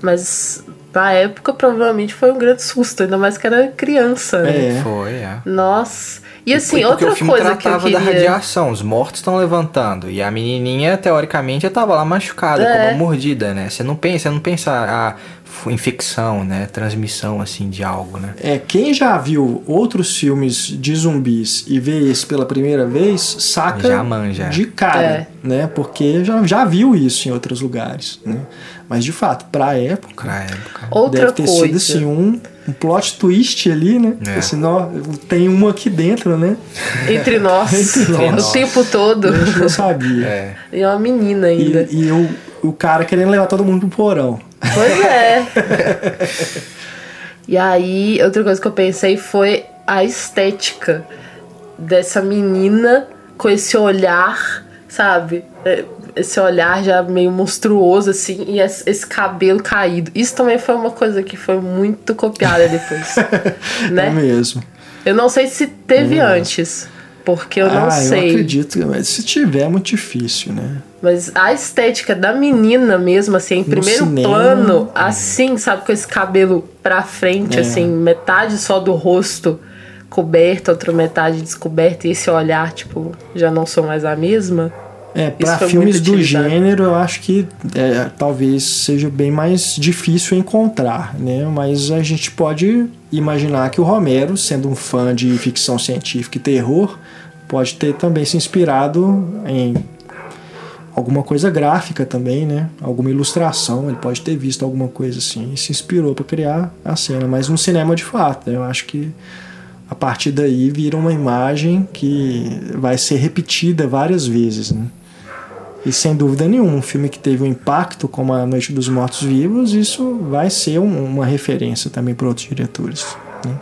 Speaker 3: Mas na época provavelmente foi um grande susto, ainda mais que era criança. Né?
Speaker 2: É.
Speaker 1: Foi, é.
Speaker 3: Nossa. E assim,
Speaker 1: porque
Speaker 3: outra
Speaker 1: o filme
Speaker 3: coisa que eu
Speaker 1: tratava
Speaker 3: queria.
Speaker 1: da radiação, os mortos estão levantando. E a menininha, teoricamente, estava lá machucada,
Speaker 3: É.
Speaker 1: com uma mordida, né? Você não pensa, não pensa a infecção, né? Transmissão, assim, de algo, né?
Speaker 2: É, quem já viu outros filmes de zumbis e vê esse pela primeira vez, saca
Speaker 1: Já manja.
Speaker 2: de cara,
Speaker 3: É.
Speaker 2: né? Porque já, já viu isso em outros lugares, né? Mas de fato, pra época,
Speaker 1: Pra época.
Speaker 3: Outra
Speaker 2: deve ter
Speaker 3: coisa.
Speaker 2: sido assim um, um plot twist ali, né?
Speaker 1: É.
Speaker 2: Assim, nó, tem um aqui dentro, né?
Speaker 3: Entre nós,
Speaker 2: Entre nós.
Speaker 3: o tempo todo.
Speaker 2: A gente não sabia.
Speaker 1: É.
Speaker 3: E é uma menina ainda.
Speaker 2: E, e o, o cara querendo levar todo mundo pro porão.
Speaker 3: Pois é. e aí, outra coisa que eu pensei foi a estética dessa menina com esse olhar, sabe? É, Esse olhar já meio monstruoso, assim, e esse cabelo caído. Isso também foi uma coisa que foi muito copiada depois.
Speaker 2: É
Speaker 3: né?
Speaker 2: mesmo.
Speaker 3: Eu não sei se teve antes, porque eu não
Speaker 2: ah,
Speaker 3: sei.
Speaker 2: eu acredito. Mas se tiver, é muito difícil, né?
Speaker 3: Mas a estética da menina mesmo, assim, em primeiro
Speaker 2: cinema,
Speaker 3: plano, assim, sabe, com esse cabelo pra frente,
Speaker 2: É.
Speaker 3: assim, metade só do rosto coberto, outra metade descoberta, e esse olhar, tipo, já não sou mais a mesma.
Speaker 2: É,
Speaker 3: foi
Speaker 2: filmes do gênero, eu acho que é, talvez seja bem mais difícil encontrar, né? Mas a gente pode imaginar que o Romero, sendo um fã de ficção científica e terror, pode ter também se inspirado em alguma coisa gráfica também, né? Alguma ilustração, ele pode ter visto alguma coisa assim e se inspirou para criar a cena, mas um cinema de fato, né? eu acho que a partir daí vira uma imagem que vai ser repetida várias vezes, né? E sem dúvida nenhuma, um filme que teve um impacto como A Noite dos Mortos Vivos, isso vai ser um- uma referência também para outros diretores. né?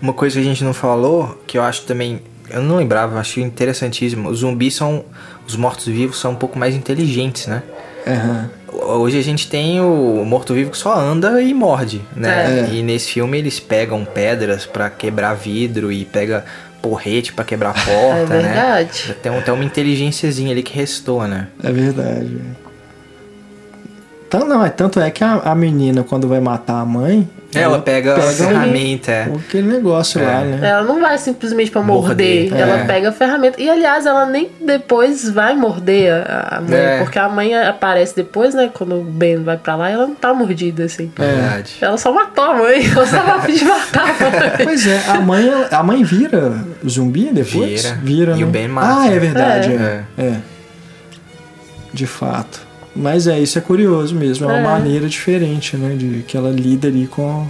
Speaker 1: Uma coisa que a gente não falou, que eu acho também. Eu não lembrava, eu achei interessantíssimo. Os zumbis são. Os mortos-vivos são um pouco mais inteligentes, né?
Speaker 2: Aham.
Speaker 1: Hoje a gente tem o morto-vivo que só anda e morde, né?
Speaker 2: É.
Speaker 1: E nesse filme eles pegam pedras pra quebrar vidro e pega porrete pra quebrar a porta,
Speaker 3: É
Speaker 1: né?
Speaker 3: verdade.
Speaker 1: Tem até uma inteligênciazinha ali que restou, né?
Speaker 2: É verdade. Então, não, é tanto é que a, a menina, quando vai matar a mãe,
Speaker 1: Ela pega, a
Speaker 2: um-
Speaker 1: ferramenta, é.
Speaker 2: aquele negócio
Speaker 1: É.
Speaker 2: lá, né?
Speaker 3: Ela não vai simplesmente pra morder,
Speaker 1: Morder,
Speaker 3: ela
Speaker 1: é.
Speaker 3: pega a ferramenta. E aliás, ela nem depois vai morder a, a mãe,
Speaker 1: É.
Speaker 3: porque a mãe aparece depois, né? Quando o Ben vai pra lá, ela não tá mordida, assim.
Speaker 1: Verdade.
Speaker 3: Ela só matou a mãe, ela só a fim de matar a mãe.
Speaker 2: Pois é, a mãe, a mãe vira zumbi depois?
Speaker 1: Vira. E
Speaker 2: né?
Speaker 1: o Ben mata.
Speaker 2: Ah, é verdade,
Speaker 1: É.
Speaker 2: é. é. De fato. Mas é, isso é curioso mesmo. É uma
Speaker 3: É.
Speaker 2: maneira diferente, né? De que ela lida ali com,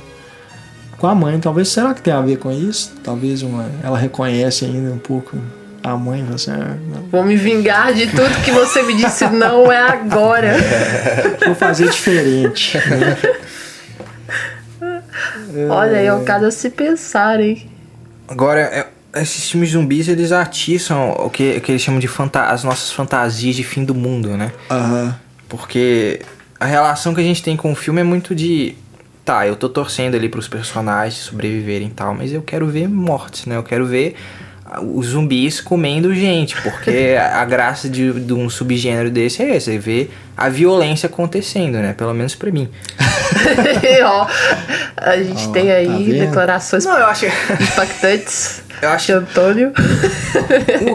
Speaker 2: com a mãe. Talvez, será que tem a ver com isso? Talvez uma, ela reconhece ainda um pouco a mãe. Assim, ah, não,
Speaker 3: Vou me vingar de tudo que você me disse, não é agora.
Speaker 2: vou fazer diferente. né?
Speaker 3: Olha aí, é o caso a se pensar, hein?
Speaker 1: Agora, é- esses filmes zumbis, eles atiçam o que, o que eles chamam de fanta as nossas fantasias de fim do mundo, né?
Speaker 2: Aham.
Speaker 1: Porque a relação que a gente tem com o filme é muito de tá, eu tô torcendo ali pros personagens sobreviverem e tal, mas eu quero ver mortes, né? Eu quero ver os zumbis comendo gente, porque a graça de, de, um subgênero desse é esse, é ver a violência acontecendo, né? Pelo menos pra mim.
Speaker 3: Ó, a gente oh, tem aí tá declarações
Speaker 1: Não, eu acho...
Speaker 3: impactantes.
Speaker 1: Eu acho
Speaker 3: que Antônio.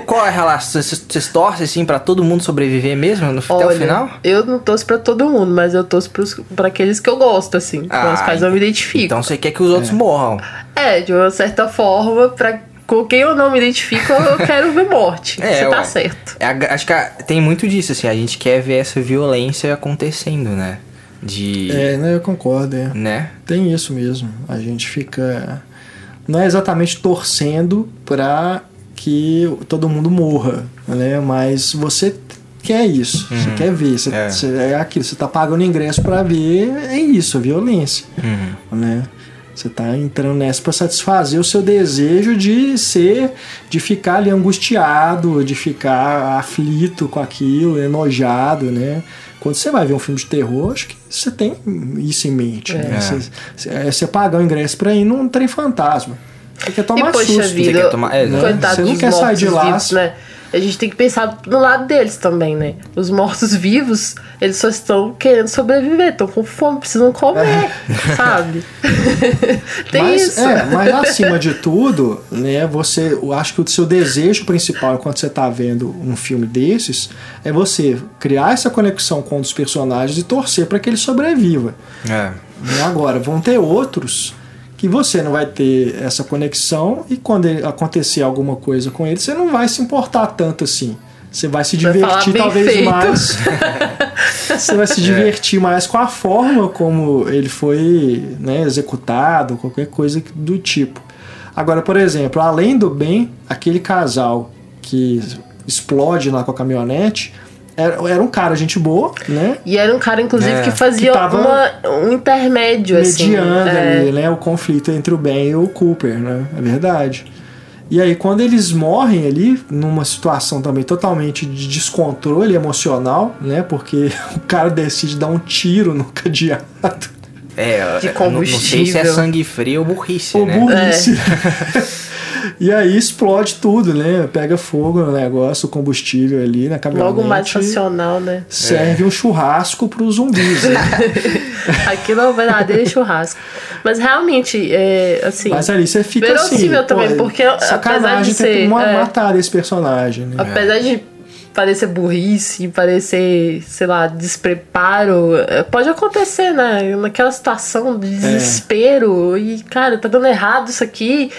Speaker 1: Qual é a relação? Vocês torcem assim para todo mundo sobreviver mesmo no, Olha, até o final?
Speaker 3: Eu não torço para todo mundo, mas eu torço para aqueles que eu gosto, assim, ah, com os quais eu me identifico.
Speaker 1: Então você quer que os outros é. morram?
Speaker 3: É, de uma certa forma, para com quem eu não me identifico, eu quero ver morte. É, Você tá certo.
Speaker 1: É, acho que tem muito disso, assim, a gente quer ver essa violência acontecendo, né? De.
Speaker 2: É, né, eu concordo, é.
Speaker 1: Né?
Speaker 2: Tem isso mesmo. A gente fica. Não é exatamente torcendo pra que todo mundo morra, né? Mas você quer isso, uhum. você quer ver, você é. Você, é aquilo, você tá pagando ingresso para ver, é isso, a violência, uhum. né? Você está entrando nessa para satisfazer o seu desejo de ser, de ficar ali angustiado, de ficar aflito com aquilo, enojado, né? Quando você vai ver um filme de terror, acho que você tem isso em mente. É. Né? Você, é, você pagar o ingresso para ir num trem fantasma. Você quer tomar
Speaker 3: e, poxa
Speaker 2: susto.
Speaker 3: Vida, você quer tomar, é, né? você não quer sair de lá. Vivos, né? A gente tem que pensar no lado deles também, né? Os mortos-vivos, eles só estão querendo sobreviver, estão com fome, precisam comer, é. sabe? tem
Speaker 2: mas,
Speaker 3: isso.
Speaker 2: É, mas acima de tudo, né, você, eu acho que o seu desejo principal enquanto você está vendo um filme desses é você criar essa conexão com os personagens e torcer para que ele sobreviva. É. Agora, vão ter outros que você não vai ter essa conexão e quando acontecer alguma coisa com ele, você não vai se importar tanto assim. Você vai se divertir
Speaker 3: vai
Speaker 2: talvez
Speaker 3: feito.
Speaker 2: mais. você vai se divertir é. mais com a forma como ele foi né, executado, qualquer coisa do tipo. Agora, por exemplo, além do bem, aquele casal que explode lá com a caminhonete, era, era um cara, gente boa, né?
Speaker 3: E era um cara, inclusive, é. que fazia que uma, um intermédio,
Speaker 2: assim. Mediando é. ali, né? O conflito entre o Ben e o Cooper, né? É verdade. E aí, quando eles morrem ali, numa situação também totalmente de descontrole emocional, né? Porque o cara decide dar um tiro no cadeado.
Speaker 1: É, de combustível. Não, não sei se é sangue frio ou burrice,
Speaker 2: ou
Speaker 1: né?
Speaker 2: burrice. É. E aí explode tudo, né? Pega fogo no negócio, o combustível ali na caminhonete.
Speaker 3: Logo mais racional, né?
Speaker 2: Serve é. um churrasco para os zumbis. Né?
Speaker 3: Aquilo é um verdadeiro churrasco. Mas realmente, é, assim...
Speaker 2: Mas ali você fica assim...
Speaker 3: também, porque apesar de ser...
Speaker 2: É, matar esse personagem, né?
Speaker 3: Apesar de parecer burrice, parecer, sei lá, despreparo. É, pode acontecer, né? Naquela situação de é. desespero. É. E, cara, tá dando errado isso aqui.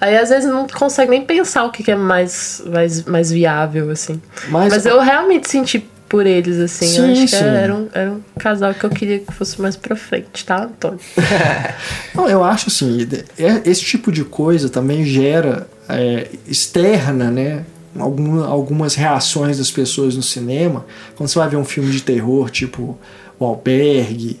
Speaker 3: Aí às vezes não consegue nem pensar o que é mais, mais, mais viável, assim. Mas, Mas eu realmente senti por eles, assim. Sim, eu acho que era um, era um casal que eu queria que fosse mais pra frente, tá, Antônio?
Speaker 2: não, eu acho assim, é, esse tipo de coisa também gera é, externa, né? Algum, algumas reações das pessoas no cinema. Quando você vai ver um filme de terror, tipo O Albergue,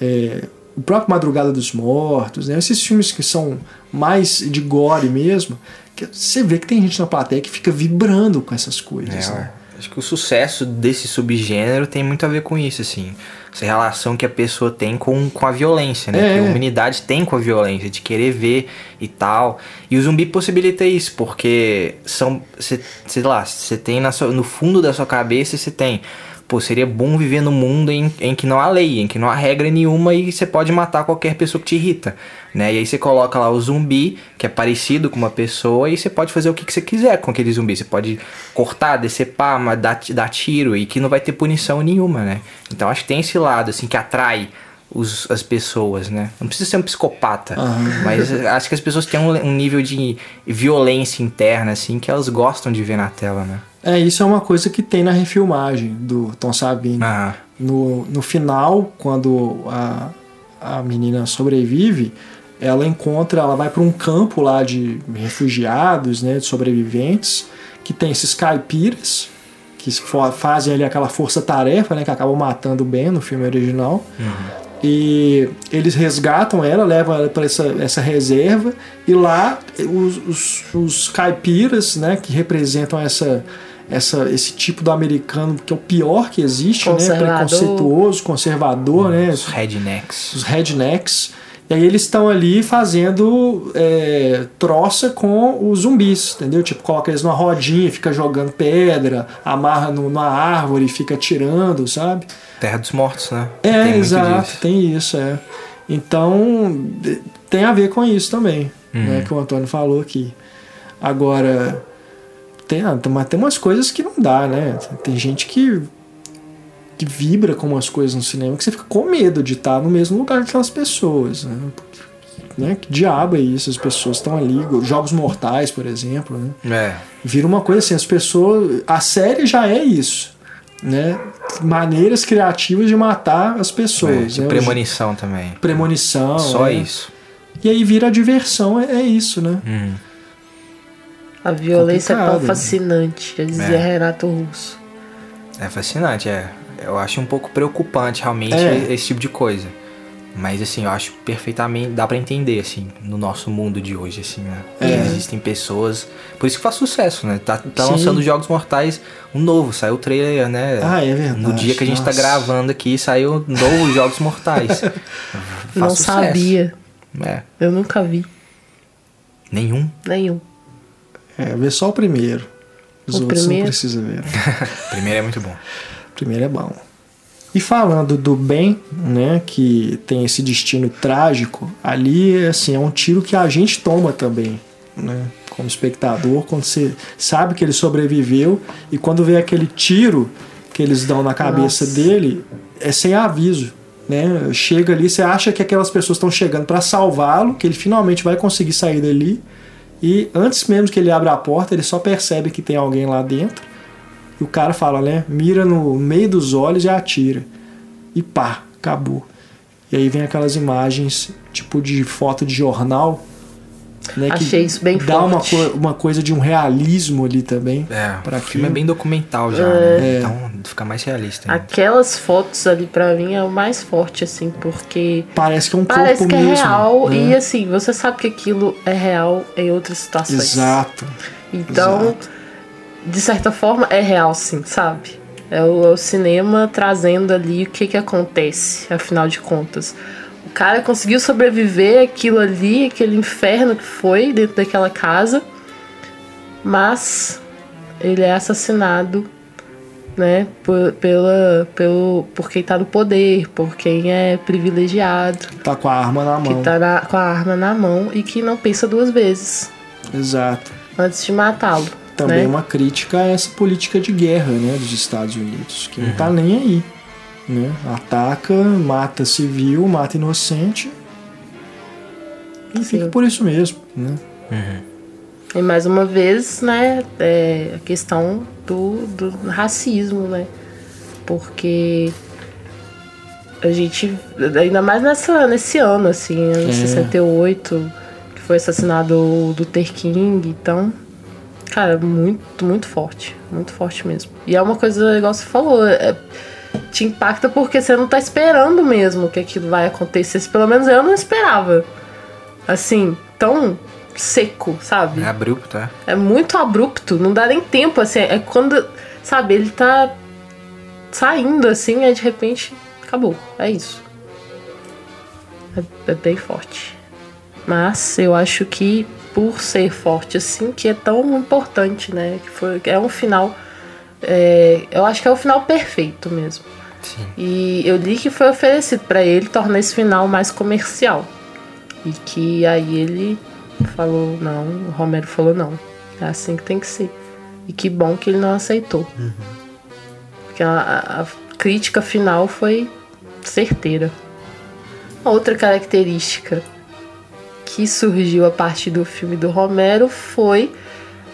Speaker 2: é, o próprio Madrugada dos Mortos, né? esses filmes que são mais de gore mesmo, que você vê que tem gente na plateia que fica vibrando com essas coisas. É, né?
Speaker 1: Acho que o sucesso desse subgênero tem muito a ver com isso, assim. Essa relação que a pessoa tem com, com a violência, né? É. Que a humanidade tem com a violência, de querer ver e tal. E o zumbi possibilita isso, porque são. Cê, sei lá, você tem na sua, no fundo da sua cabeça, você tem pô, seria bom viver num mundo em, em que não há lei, em que não há regra nenhuma e você pode matar qualquer pessoa que te irrita, né? E aí você coloca lá o zumbi, que é parecido com uma pessoa, e você pode fazer o que, que você quiser com aquele zumbi. Você pode cortar, decepar, dar, dar tiro e que não vai ter punição nenhuma, né? Então acho que tem esse lado, assim, que atrai os, as pessoas, né? Não precisa ser um psicopata, uhum. mas acho que as pessoas têm um, um, nível de violência interna, assim, que elas gostam de ver na tela, né?
Speaker 2: É, isso é uma coisa que tem na refilmagem do Tom Sabine. Ah. No, no final, quando a, a menina sobrevive, ela encontra, ela vai para um campo lá de refugiados, né, de sobreviventes, que tem esses caipiras, que fazem ali aquela força-tarefa, né, que acabam matando bem no filme original. Uhum. E eles resgatam ela, levam ela para essa, essa reserva, e lá os, os, os caipiras, né, que representam essa essa, esse tipo do americano que é o pior que existe, né? Preconceituoso, conservador, né?
Speaker 1: Os rednecks.
Speaker 2: Os rednecks. E aí eles estão ali fazendo é, troça com os zumbis, entendeu? Tipo, coloca eles numa rodinha, fica jogando pedra, amarra no- numa árvore e fica atirando, sabe?
Speaker 1: Terra dos Mortos, né?
Speaker 2: É,
Speaker 1: Tem
Speaker 2: exato, tem isso, é. Então, tem a ver com isso também,
Speaker 1: Uhum.
Speaker 2: né? Que o Antônio falou aqui. Agora, tem, ah, mas tem umas coisas que não dá, né? Tem gente que, que vibra com umas coisas no cinema que você fica com medo de estar no mesmo lugar que aquelas pessoas, né? Né? Que diabo é isso? As pessoas estão ali, jogos mortais, por exemplo, né?
Speaker 1: É.
Speaker 2: vira uma coisa assim, as pessoas. A série já é isso. Né? Maneiras criativas de matar as
Speaker 1: é.
Speaker 2: pessoas.
Speaker 1: E
Speaker 2: né?
Speaker 1: premonição também.
Speaker 2: Premonição.
Speaker 1: Só
Speaker 2: é.
Speaker 1: isso.
Speaker 2: E aí vira a diversão, é, é isso, né?
Speaker 1: Hum.
Speaker 3: A violência é tão fascinante, já dizia
Speaker 1: É.
Speaker 3: Renato Russo.
Speaker 1: É fascinante, é. Eu acho um pouco preocupante realmente
Speaker 2: É.
Speaker 1: esse tipo de coisa. Mas assim, eu acho perfeitamente. dá pra entender, assim, no nosso mundo de hoje, assim, né?
Speaker 2: É.
Speaker 1: Existem pessoas. Por isso que faz sucesso, né? Tá, tá lançando Jogos Mortais um novo, saiu o trailer, né?
Speaker 2: Ah, é verdade.
Speaker 1: No dia que a gente tá
Speaker 2: Nossa.
Speaker 1: gravando aqui, saiu novo Jogos Mortais. Faz
Speaker 3: Não
Speaker 1: sucesso.
Speaker 3: sabia.
Speaker 1: É.
Speaker 3: Eu nunca vi.
Speaker 1: Nenhum.
Speaker 3: Nenhum.
Speaker 2: É, vê só o primeiro. Os
Speaker 3: O
Speaker 2: outros
Speaker 3: primeiro?
Speaker 2: não precisa ver.
Speaker 1: Primeiro é muito bom.
Speaker 2: O primeiro é bom. E falando do bem, né, que tem esse destino trágico, ali assim, é um tiro que a gente toma também, né, como espectador, quando você sabe que ele sobreviveu e quando vê aquele tiro que eles dão na cabeça
Speaker 3: Nossa.
Speaker 2: dele, é sem aviso, né? Chega ali, você acha que aquelas pessoas estão chegando para salvá-lo, que ele finalmente vai conseguir sair dali. E antes mesmo que ele abra a porta, ele só percebe que tem alguém lá dentro. E o cara fala, né? Mira no meio dos olhos e atira. E pá, acabou. E aí vem aquelas imagens, tipo de foto de jornal. Né,
Speaker 3: Achei isso bem
Speaker 2: dá uma,
Speaker 3: forte.
Speaker 2: co- uma coisa de um realismo ali também.
Speaker 1: É,
Speaker 2: Pra
Speaker 1: o filme é bem documental já,
Speaker 3: É.
Speaker 1: né? Então fica mais realista. ainda.
Speaker 3: Aquelas fotos ali pra mim é o mais forte, assim, porque
Speaker 2: Parece que é um
Speaker 3: parece
Speaker 2: corpo
Speaker 3: que é
Speaker 2: mesmo.
Speaker 3: real
Speaker 2: né?
Speaker 3: e assim, você sabe que aquilo é real em outras situações.
Speaker 2: Exato.
Speaker 3: Então,
Speaker 2: exato.
Speaker 3: de certa forma, é real sim, sabe? É o, é o cinema trazendo ali o que que acontece, afinal de contas. O cara conseguiu sobreviver aquilo ali, aquele inferno que foi dentro daquela casa, mas ele é assassinado, né, por, pela, pelo, por quem tá no poder, por quem é privilegiado,
Speaker 2: Tá com a arma na
Speaker 3: que
Speaker 2: mão.
Speaker 3: tá na- com a arma na mão e que não pensa duas vezes
Speaker 2: Exato.
Speaker 3: antes de matá-lo.
Speaker 2: Também
Speaker 3: né?
Speaker 2: uma crítica a essa política de guerra né, dos Estados Unidos, que não tá nem aí. Né? Ataca, mata civil, mata inocente. E
Speaker 3: Sim.
Speaker 2: fica por isso mesmo. Né?
Speaker 3: E mais uma vez, né, é a questão do, do racismo, né? Porque a gente, ainda mais nessa, nesse ano, assim, ano
Speaker 2: É.
Speaker 3: 68, que foi assassinado o Luther King, então, cara, muito, muito forte, muito forte mesmo. E é uma coisa, igual você falou, é- te impacta porque você não tá esperando mesmo que aquilo vai acontecer. Pelo menos eu não esperava. Assim, tão seco, sabe?
Speaker 1: É abrupto, é.
Speaker 3: É muito abrupto, não dá nem tempo, assim, é quando, sabe, ele tá saindo assim, aí de repente acabou, é isso. É, é bem forte. Mas eu acho que por ser forte assim, que é tão importante, né, que foi, é um final, é, eu acho que é o final perfeito mesmo.
Speaker 1: Sim.
Speaker 3: E eu li que foi oferecido pra ele tornar esse final mais comercial. E que aí ele falou não, o Romero falou não. É assim que tem que ser. E que bom que ele não aceitou. Porque a, a- a crítica final foi certeira. Outra característica que surgiu a partir do filme do Romero foi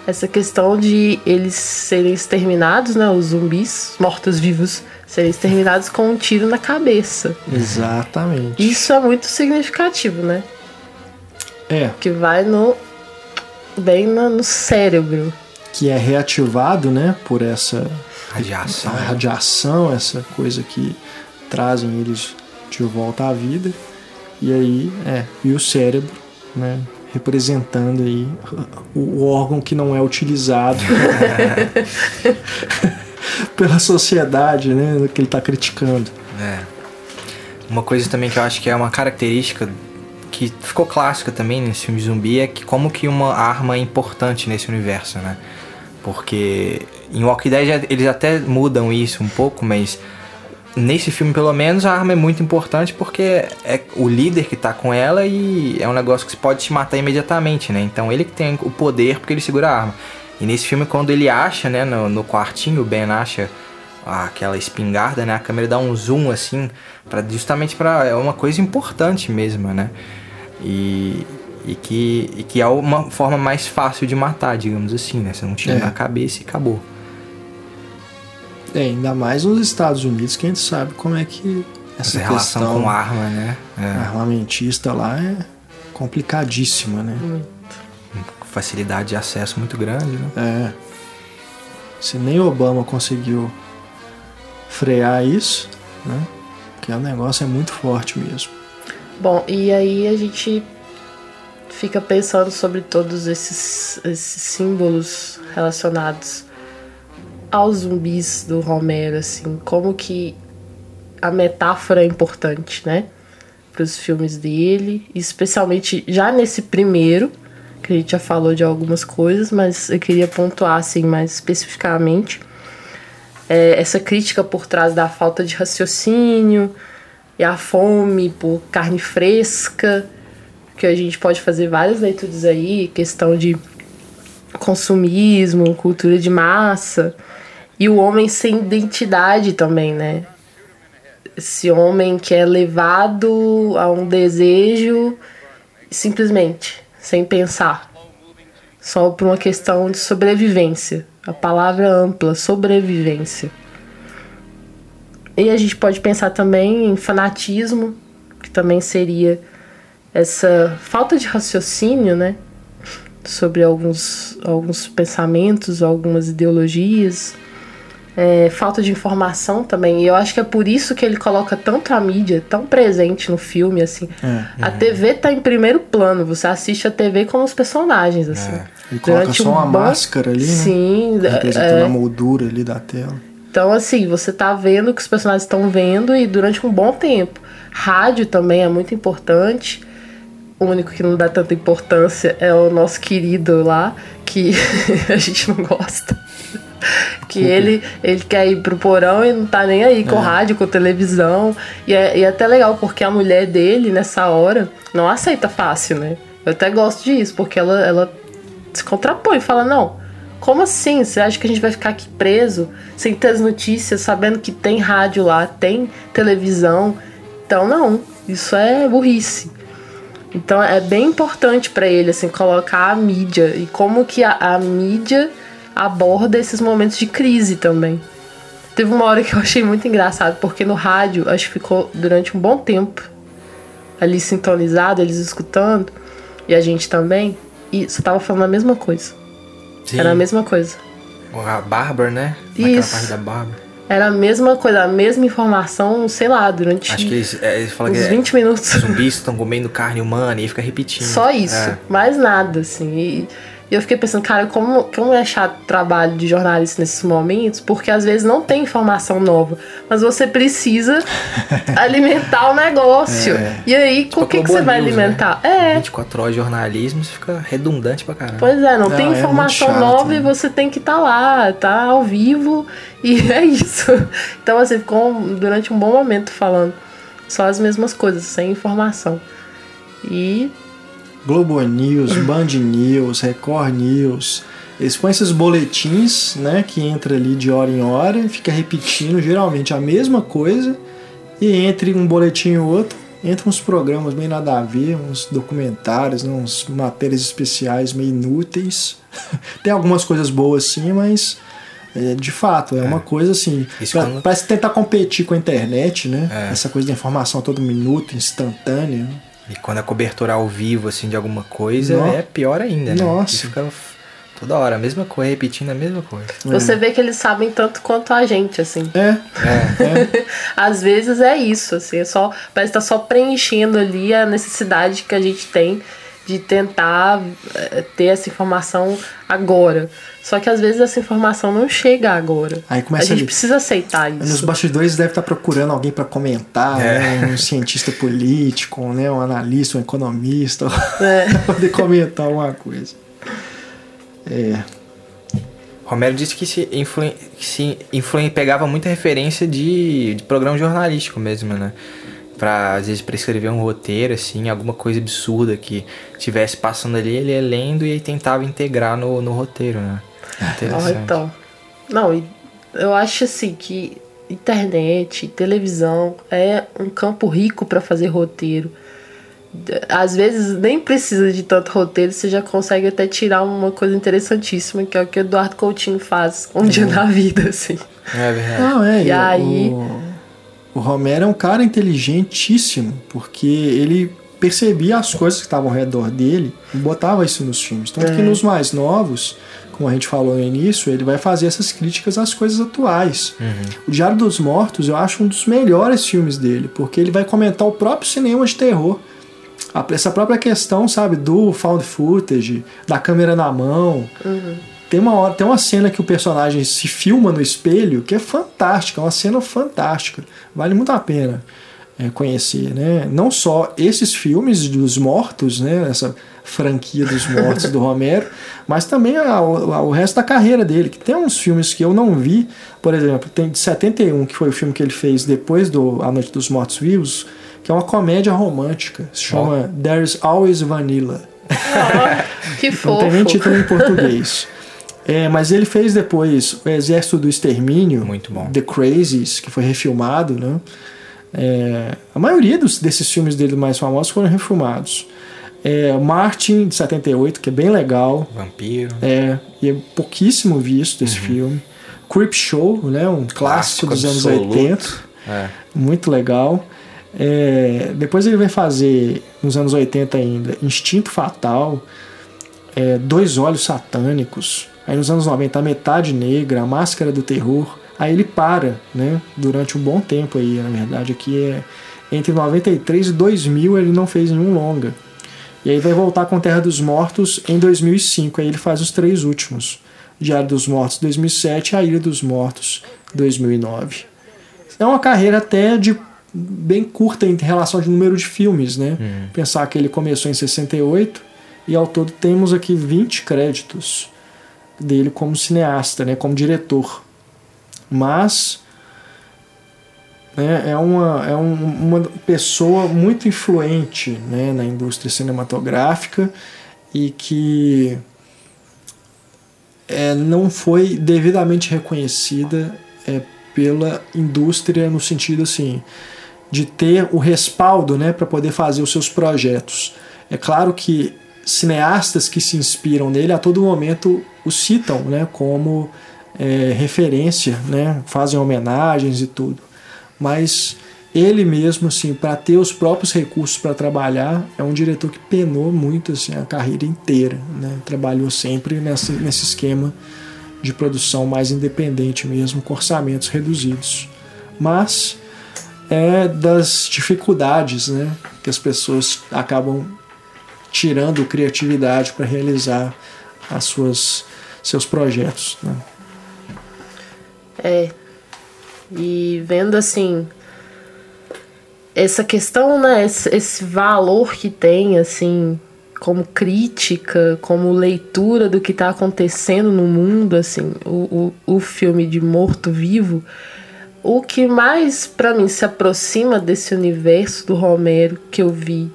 Speaker 3: essa questão de eles serem exterminados, né? Os zumbis, mortos-vivos, serem exterminados com um tiro na cabeça.
Speaker 2: Exatamente.
Speaker 3: Isso é muito significativo, né?
Speaker 2: É,
Speaker 3: Que vai no. bem no, no cérebro.
Speaker 2: que é reativado né, por essa
Speaker 1: Radiação.
Speaker 2: a radiação, essa coisa que trazem eles de volta à vida. E aí, é, e o cérebro, né, representando aí o, órgão que não é utilizado pela sociedade, né, que ele está criticando.
Speaker 1: É. Uma coisa também que eu acho que é uma característica que ficou clássica também nesse filme zumbi é que como que uma arma é importante nesse universo, né? Porque em Walking Dead eles até mudam isso um pouco, mas nesse filme pelo menos a arma é muito importante porque é o líder que tá com ela e é um negócio que pode te matar imediatamente, né? Então ele que tem o poder porque ele segura a arma. E nesse filme quando ele acha, né, no, no quartinho, o Ben acha aquela espingarda, né? A câmera dá um zoom assim, para justamente para é uma coisa importante mesmo, né? E, e que, e que é uma forma mais fácil de matar, digamos assim, né? Você não tira é. na cabeça e acabou.
Speaker 2: É, ainda mais nos Estados Unidos que a gente sabe como é que essa, essa
Speaker 1: relação
Speaker 2: questão
Speaker 1: com arma, né?
Speaker 2: É. Armamentista lá é complicadíssima, né?
Speaker 1: Muito. Facilidade de acesso muito grande, né?
Speaker 2: É. Se nem Obama conseguiu frear isso, né? Porque o negócio é muito forte mesmo.
Speaker 3: Bom, e aí a gente fica pensando sobre todos esses, esses símbolos relacionados aos zumbis do Romero, assim, como que a metáfora é importante, né? Para os filmes dele, especialmente já nesse primeiro, que a gente já falou de algumas coisas, mas eu queria pontuar assim mais especificamente é, essa crítica por trás da falta de raciocínio e a fome por carne fresca, que a gente pode fazer várias leituras aí, questão de consumismo, cultura de massa, e o homem sem identidade também, né? Esse homem que é levado a um desejo simplesmente, sem pensar, só por uma questão de sobrevivência. A palavra ampla, sobrevivência. E a gente pode pensar também em fanatismo, que também seria essa falta de raciocínio, né? Sobre alguns, alguns pensamentos, algumas ideologias. É, falta de informação também. E eu acho que é por isso que ele coloca tanto a mídia tão presente no filme, assim. É, a TV tá em primeiro plano. Você assiste a TV com os personagens, assim. É.
Speaker 2: Ele coloca só um uma máscara ali, né?
Speaker 3: Sim.
Speaker 2: Representando é... a moldura ali da tela.
Speaker 3: Então, assim, você tá vendo o que os personagens estão vendo e durante um bom tempo. Rádio também é muito importante. O único que não dá tanta importância é o nosso querido lá, que a gente não gosta. que ele, ele quer ir pro porão e não tá nem aí com é. rádio, com televisão. E é, e é até legal, porque a mulher dele, nessa hora, não aceita fácil, né? Eu até gosto disso, porque ela, ela se contrapõe, fala, não, como assim? Você acha que a gente vai ficar aqui preso, sem ter as notícias, sabendo que tem rádio lá, tem televisão? Então, não, isso é burrice. Então, é bem importante para ele, assim, colocar a mídia e como que a, a mídia aborda esses momentos de crise também. Teve uma hora que eu achei muito engraçado, porque no rádio, acho que ficou durante um bom tempo ali sintonizado, eles escutando, e a gente também. E você tava falando a mesma coisa. Sim. Era a mesma coisa.
Speaker 1: A Bárbara, né? Naquela
Speaker 3: Isso.
Speaker 1: parte da Bárbara.
Speaker 3: Era a mesma coisa, a mesma informação, sei lá, durante
Speaker 1: Acho que eles, é, eles falam
Speaker 3: uns
Speaker 1: que
Speaker 3: 20 minutos.
Speaker 1: Zumbis estão comendo carne humana e fica repetindo.
Speaker 3: Só isso, é. mais nada, assim. E, e eu fiquei pensando, cara, como, como é chato o trabalho de jornalista nesses momentos, porque às vezes não tem informação nova, mas você precisa alimentar o negócio. É. E aí, tipo com o que, que você vai né? alimentar?
Speaker 1: Né? É. 24 horas de jornalismo, você fica redundante pra caramba.
Speaker 3: Pois é, não, não tem é informação chato, nova né? e você tem que estar tá lá, tá ao vivo, e é isso. Então, assim, ficou durante um bom momento falando só as mesmas coisas, sem informação. E
Speaker 2: Globo News, Band News, Record News. Eles põem esses boletins, né, que entra ali de hora em hora, fica repetindo geralmente a mesma coisa, e entre um boletim e outro, entram uns programas meio nada a ver, uns documentários, né, uns matérias especiais meio inúteis. Tem algumas coisas boas sim, mas é, de fato, é, é, uma coisa assim. Pra, quando... Parece tentar competir com a internet, né? É. Essa coisa da informação a todo minuto, instantânea.
Speaker 1: E quando a cobertura ao vivo, assim, de alguma coisa, Nossa. é pior ainda, né?
Speaker 2: Nossa.
Speaker 1: fica toda hora a mesma coisa, repetindo a mesma coisa.
Speaker 3: Você vê que eles sabem tanto quanto a gente, assim.
Speaker 2: É. é. é.
Speaker 3: Às vezes é isso, assim, é só, parece estar tá só preenchendo ali a necessidade que a gente tem de tentar é, ter essa informação agora. Só que às vezes essa informação não chega agora.
Speaker 2: Aí começa
Speaker 3: a gente
Speaker 2: ali.
Speaker 3: precisa aceitar isso.
Speaker 2: Nos bastidores deve estar procurando alguém para comentar,
Speaker 1: É.
Speaker 2: né? um cientista político, né? um analista, um economista,
Speaker 3: É.
Speaker 2: pra poder comentar alguma coisa. É,
Speaker 1: Romero disse que se, influen, que se influen, pegava muita referência de, de programa jornalístico mesmo, né? Pra, às vezes, pra escrever um roteiro, assim, alguma coisa absurda que estivesse passando ali, ele ia lendo e aí tentava integrar no, no roteiro, né?
Speaker 3: Ó,
Speaker 1: Interessante.
Speaker 3: então. Não, e eu acho assim que internet, televisão é um campo rico para fazer roteiro. Às vezes nem precisa de tanto roteiro, você já consegue até tirar uma coisa interessantíssima, que é o que o Eduardo Coutinho faz um dia na vida, assim.
Speaker 1: É verdade.
Speaker 2: Não, é.
Speaker 3: E aí-
Speaker 2: O, o Romero é um cara inteligentíssimo, porque ele percebia as coisas que estavam ao redor dele e botava isso nos filmes. Tanto que
Speaker 3: É.
Speaker 2: nos mais novos, como a gente falou no início, ele vai fazer essas críticas às coisas atuais. O Diário dos Mortos eu acho um dos melhores filmes dele, porque ele vai comentar o próprio cinema de terror. Essa própria questão, sabe, do found footage, da câmera na mão, tem uma, hora, tem uma cena que o personagem se filma no espelho que é fantástica, é uma cena fantástica. Vale muito a pena é, conhecer, né? Não só esses filmes dos mortos, né? Essa franquia dos mortos do Romero, mas também a- a- o resto da carreira dele, que tem uns filmes que eu não vi, por exemplo, tem de 71, que foi o filme que ele fez depois do A Noite dos Mortos Vivos, que é uma comédia romântica, se chama There's Always Vanilla.
Speaker 3: Que
Speaker 2: Não
Speaker 3: fofo.
Speaker 2: tem nem título em português. É, mas ele fez depois o Exército do Extermínio,
Speaker 1: Muito bom.
Speaker 2: The Crazies, que foi refilmado, né? É, a maioria dos, desses filmes dele mais famosos foram refilmados. É, Martin, de 78, que é bem legal.
Speaker 1: Vampiro.
Speaker 2: É, e é pouquíssimo visto esse filme. Creep Show, né? Um clássico,
Speaker 1: Clássico
Speaker 2: dos anos
Speaker 1: absoluto.
Speaker 2: 80
Speaker 1: É.
Speaker 2: muito legal. É, depois ele vai fazer, nos anos 80 ainda, Instinto Fatal, é, Dois Olhos Satânicos. Aí nos anos 90, A Metade Negra, A Máscara do Terror. Aí ele para, né? Durante um bom tempo aí, na verdade, aqui é entre 93 e 2000 ele não fez nenhum longa. E aí vai voltar com Terra dos Mortos em 2005. Aí ele faz os três últimos. Diário dos Mortos 2007 e A Ilha dos Mortos 2009. É uma carreira até de bem curta em relação ao número de filmes, né? Pensar que ele começou em 68 e ao todo temos aqui 20 créditos dele como cineasta, né? Como diretor. Mas né, é, uma, é um- uma pessoa muito influente né, na indústria cinematográfica e que é, não foi devidamente reconhecida é, pela indústria no sentido assim de ter o respaldo né, para poder fazer os seus projetos. É claro que cineastas que se inspiram nele a todo momento o citam né, como é, referência, né, fazem homenagens e tudo. Mas ele mesmo, assim, para ter os próprios recursos para trabalhar, é um diretor que penou muito assim, a carreira inteira. Né? Trabalhou sempre nessa, nesse esquema de produção mais independente mesmo, com orçamentos reduzidos. Mas é das dificuldades né, que as pessoas acabam tirando criatividade para realizar as suas seus projetos. Né?
Speaker 3: É. E vendo assim essa questão, né, esse, esse valor que tem assim como crítica, como leitura do que está acontecendo no mundo, assim, o, o, o filme de Morto Vivo, o que mais para mim se aproxima desse universo do Romero que eu vi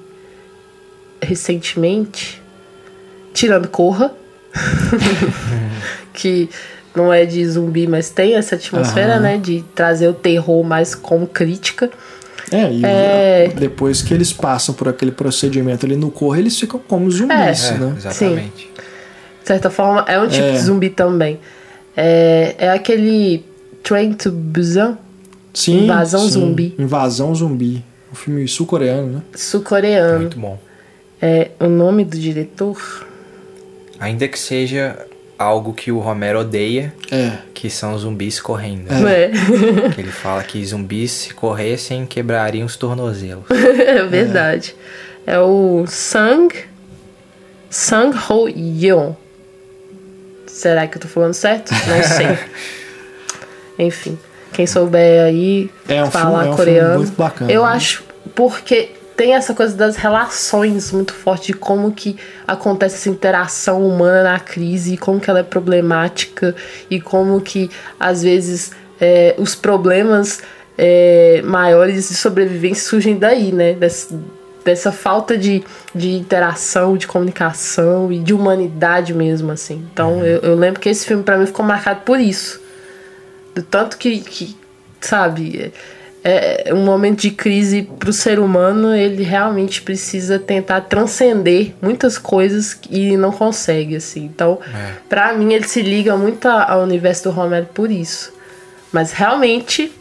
Speaker 3: recentemente, tirando Corra, que não é de zumbi, mas tem essa atmosfera,
Speaker 2: Aham.
Speaker 3: né, de trazer o terror mais como crítica.
Speaker 2: É, e
Speaker 3: É.
Speaker 2: depois que eles passam por aquele procedimento ali no corro, eles ficam como zumbis,
Speaker 1: É,
Speaker 2: né?
Speaker 1: exatamente.
Speaker 3: De certa forma, é um tipo
Speaker 2: É.
Speaker 3: de zumbi também. É, é aquele Train to Busan,
Speaker 2: Sim,
Speaker 3: Invasão
Speaker 2: sim.
Speaker 3: Zumbi.
Speaker 2: Invasão Zumbi. Um filme sul-coreano, né?
Speaker 3: sul-coreano.
Speaker 1: Muito bom.
Speaker 3: É, o nome do diretor?
Speaker 1: Ainda que seja algo que o Romero odeia,
Speaker 2: É.
Speaker 1: que são zumbis correndo.
Speaker 3: É,
Speaker 1: Que ele fala que zumbis se corressem quebrariam os tornozelos.
Speaker 3: é verdade. É o Sang Sang Ho Yeon. Será que eu tô falando certo? Não sei. Enfim, quem souber aí
Speaker 2: É um
Speaker 3: falar
Speaker 2: filme- é um
Speaker 3: coreano.
Speaker 2: filme muito bacana,
Speaker 3: Eu
Speaker 2: né?
Speaker 3: acho porque tem essa coisa das relações muito forte de como que acontece essa interação humana na crise, e como que ela é problemática e como que às vezes é, os problemas é, maiores de sobrevivência surgem daí, né? Dessa, dessa falta de, de interação, de comunicação e de humanidade mesmo, assim. Então eu, eu lembro que esse filme pra mim ficou marcado por isso. Do tanto que, que sabe, é, um momento de crise pro ser humano, ele realmente precisa tentar transcender muitas coisas e não consegue, assim. Então,
Speaker 1: É.
Speaker 3: pra mim, ele se liga muito ao universo do Romero por isso. Mas realmente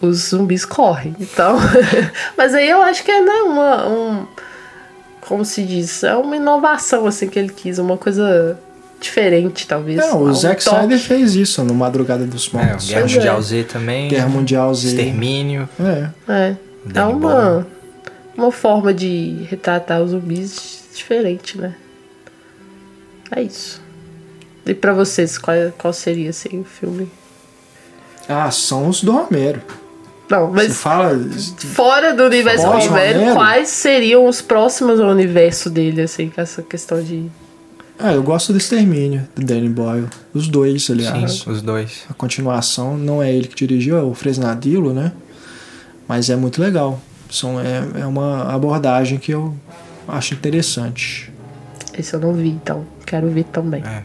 Speaker 3: os zumbis correm. Então. Mas aí eu acho que é né, uma. Um, como se diz? É uma inovação assim que ele quis, uma coisa diferente, talvez.
Speaker 2: É, o Zack. Snyder fez isso no Madrugada dos
Speaker 1: É, o
Speaker 2: Mortos.
Speaker 1: Guerra
Speaker 3: Pois
Speaker 1: Mundial
Speaker 3: é.
Speaker 1: Z também.
Speaker 2: Guerra Mundial Z.
Speaker 1: Extermínio.
Speaker 2: É.
Speaker 3: É. É
Speaker 1: Danny
Speaker 3: uma, uma forma de retratar os zumbis diferente, né? É isso. E pra vocês, qual, qual seria assim, o filme?
Speaker 2: Ah, são os do Romero.
Speaker 3: Não,
Speaker 2: Você
Speaker 3: mas
Speaker 2: fala.
Speaker 3: fora do universo
Speaker 2: Fora de
Speaker 3: Romero,
Speaker 2: Romero?
Speaker 3: quais seriam os próximos ao universo dele, assim, com essa questão de.
Speaker 2: Ah, eu gosto do Extermínio, do Danny Boyle. Os dois, aliás.
Speaker 1: Sim, os dois.
Speaker 2: A continuação não é ele que dirigiu, é o Fresnadillo, né? Mas é muito legal. São, é, é uma abordagem que eu acho interessante.
Speaker 3: Esse eu não vi, então quero ver também.
Speaker 1: É.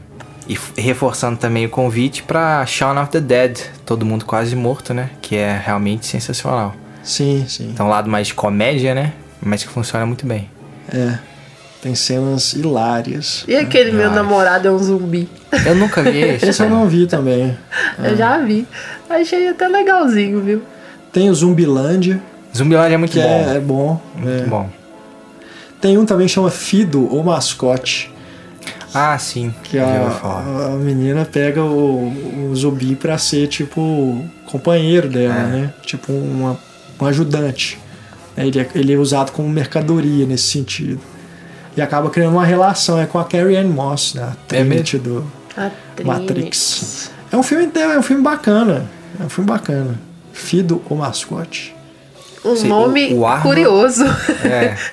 Speaker 1: E reforçando também o convite pra Shaun of the Dead, Todo Mundo Quase Morto, né? Que é realmente sensacional.
Speaker 2: Sim, sim.
Speaker 1: Então, um lado mais de comédia, né? Mas que funciona muito bem.
Speaker 2: É. Tem cenas hilárias.
Speaker 3: E aquele meu
Speaker 1: Ai.
Speaker 3: namorado é um zumbi.
Speaker 1: Eu nunca vi esse.
Speaker 2: Esse eu não vi também.
Speaker 3: Eu já vi. Achei até legalzinho, viu?
Speaker 2: Tem o Zumbilândia,
Speaker 1: Zumbilândia é muito
Speaker 2: que
Speaker 1: bom.
Speaker 2: é, é bom.
Speaker 1: Muito
Speaker 2: é.
Speaker 1: bom.
Speaker 2: Tem um também que chama Fido, o mascote.
Speaker 1: Ah, sim.
Speaker 2: Que a, a menina pega o, o zumbi pra ser tipo companheiro dela,
Speaker 1: É.
Speaker 2: né? Tipo uma, um ajudante. Ele é, ele é usado como mercadoria nesse sentido. E acaba criando uma relação é com a Carrie Ann Moss, né? A
Speaker 1: É?
Speaker 2: Trinity do
Speaker 3: A
Speaker 2: Matrix. É um filme é um filme bacana. É um filme bacana. Fido o mascote.
Speaker 3: Um
Speaker 1: Sim,
Speaker 3: nome
Speaker 1: o- o Arnold-
Speaker 3: curioso.
Speaker 1: É.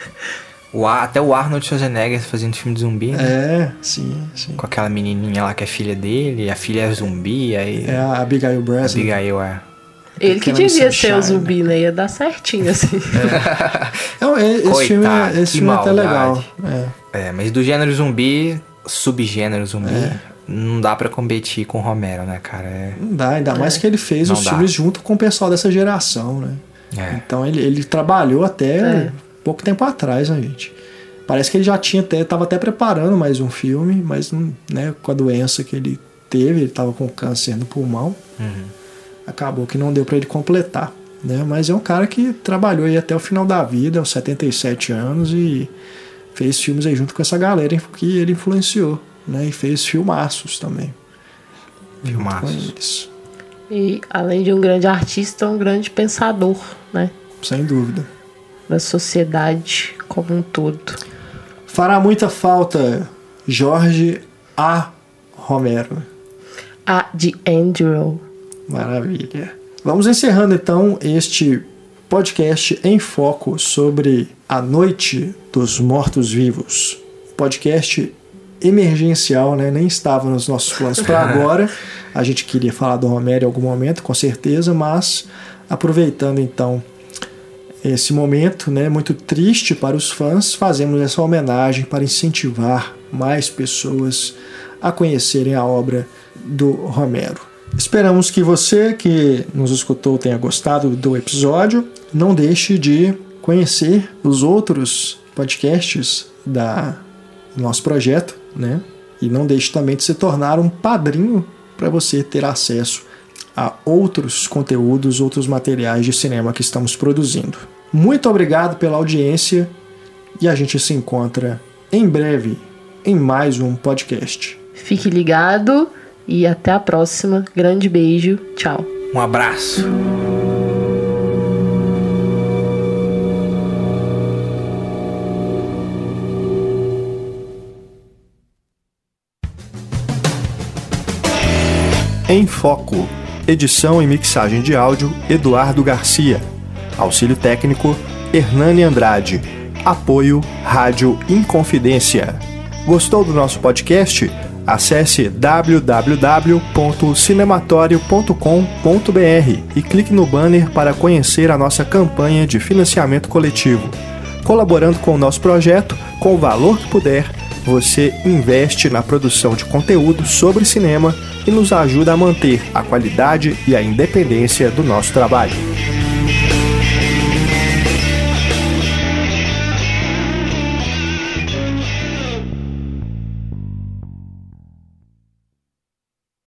Speaker 1: O até o Arnold Schwarzenegger fazendo filme de zumbi, né?
Speaker 2: É, sim, sim.
Speaker 1: Com aquela menininha lá que é filha dele, a filha é zumbi, aí
Speaker 2: É a Abigail Breslin.
Speaker 1: Abigail é.
Speaker 3: Ele que devia
Speaker 2: Miss
Speaker 3: ser o
Speaker 2: Sunshine.
Speaker 3: zumbi, né? Ia dar certinho, assim.
Speaker 2: Então, e- esse
Speaker 1: Coitado,
Speaker 2: filme, é- esse filme é até legal. É.
Speaker 1: É, mas do gênero zumbi, subgênero zumbi,
Speaker 2: É.
Speaker 1: não dá pra competir com o Romero, né, cara? É,
Speaker 2: Não dá, ainda mais que ele fez
Speaker 1: Não
Speaker 2: os
Speaker 1: dá.
Speaker 2: filmes junto com o pessoal dessa geração, né?
Speaker 1: é.
Speaker 2: Então ele, ele trabalhou até
Speaker 3: É.
Speaker 2: pouco tempo atrás, né, gente? Parece que ele já tinha até, tava até preparando mais um filme, mas não- né, com a doença que ele teve, ele tava com câncer no pulmão,
Speaker 1: Uhum.
Speaker 2: Acabou que não deu pra ele completar, né? Mas é um cara que trabalhou aí até o final da vida, aos 77 anos e fez filmes aí junto com essa galera que ele influenciou, né? E fez filmaços também.
Speaker 1: Filmaços.
Speaker 3: E além de um grande artista, um grande pensador, né?
Speaker 2: Sem dúvida.
Speaker 3: Da sociedade como um todo.
Speaker 2: Fará muita falta Jorge A. Romero.
Speaker 3: A de Andrew.
Speaker 2: Maravilha. Vamos encerrando então este podcast em foco sobre a Noite dos Mortos-Vivos. Podcast emergencial, né? Nem estava nos nossos planos para agora. A gente queria falar do Romero em algum momento, com certeza, mas aproveitando então esse momento, né, muito triste para os fãs, fazemos essa homenagem para incentivar mais pessoas a conhecerem a obra do Romero. Esperamos que você que nos escutou tenha gostado do episódio. Não deixe de conhecer os outros podcasts da, do nosso projeto, né? E não deixe também de se tornar um padrinho para você ter acesso a outros conteúdos, outros materiais de cinema que estamos produzindo. Muito obrigado pela audiência e a gente se encontra em breve em mais um podcast.
Speaker 3: Fique ligado e até a próxima. Grande beijo, tchau.
Speaker 1: Um abraço.
Speaker 2: Em Foco. Edição e mixagem de áudio: Eduardo Garcia. Auxílio técnico: Hernani Andrade. Apoio: Rádio Inconfidência. Gostou do nosso podcast? Acesse www.cinematório.com.br e clique no banner para conhecer a nossa campanha de financiamento coletivo. Colaborando com o nosso projeto, com o valor que puder, você investe na produção de conteúdo sobre cinema e nos ajuda a manter a qualidade e a independência do nosso trabalho.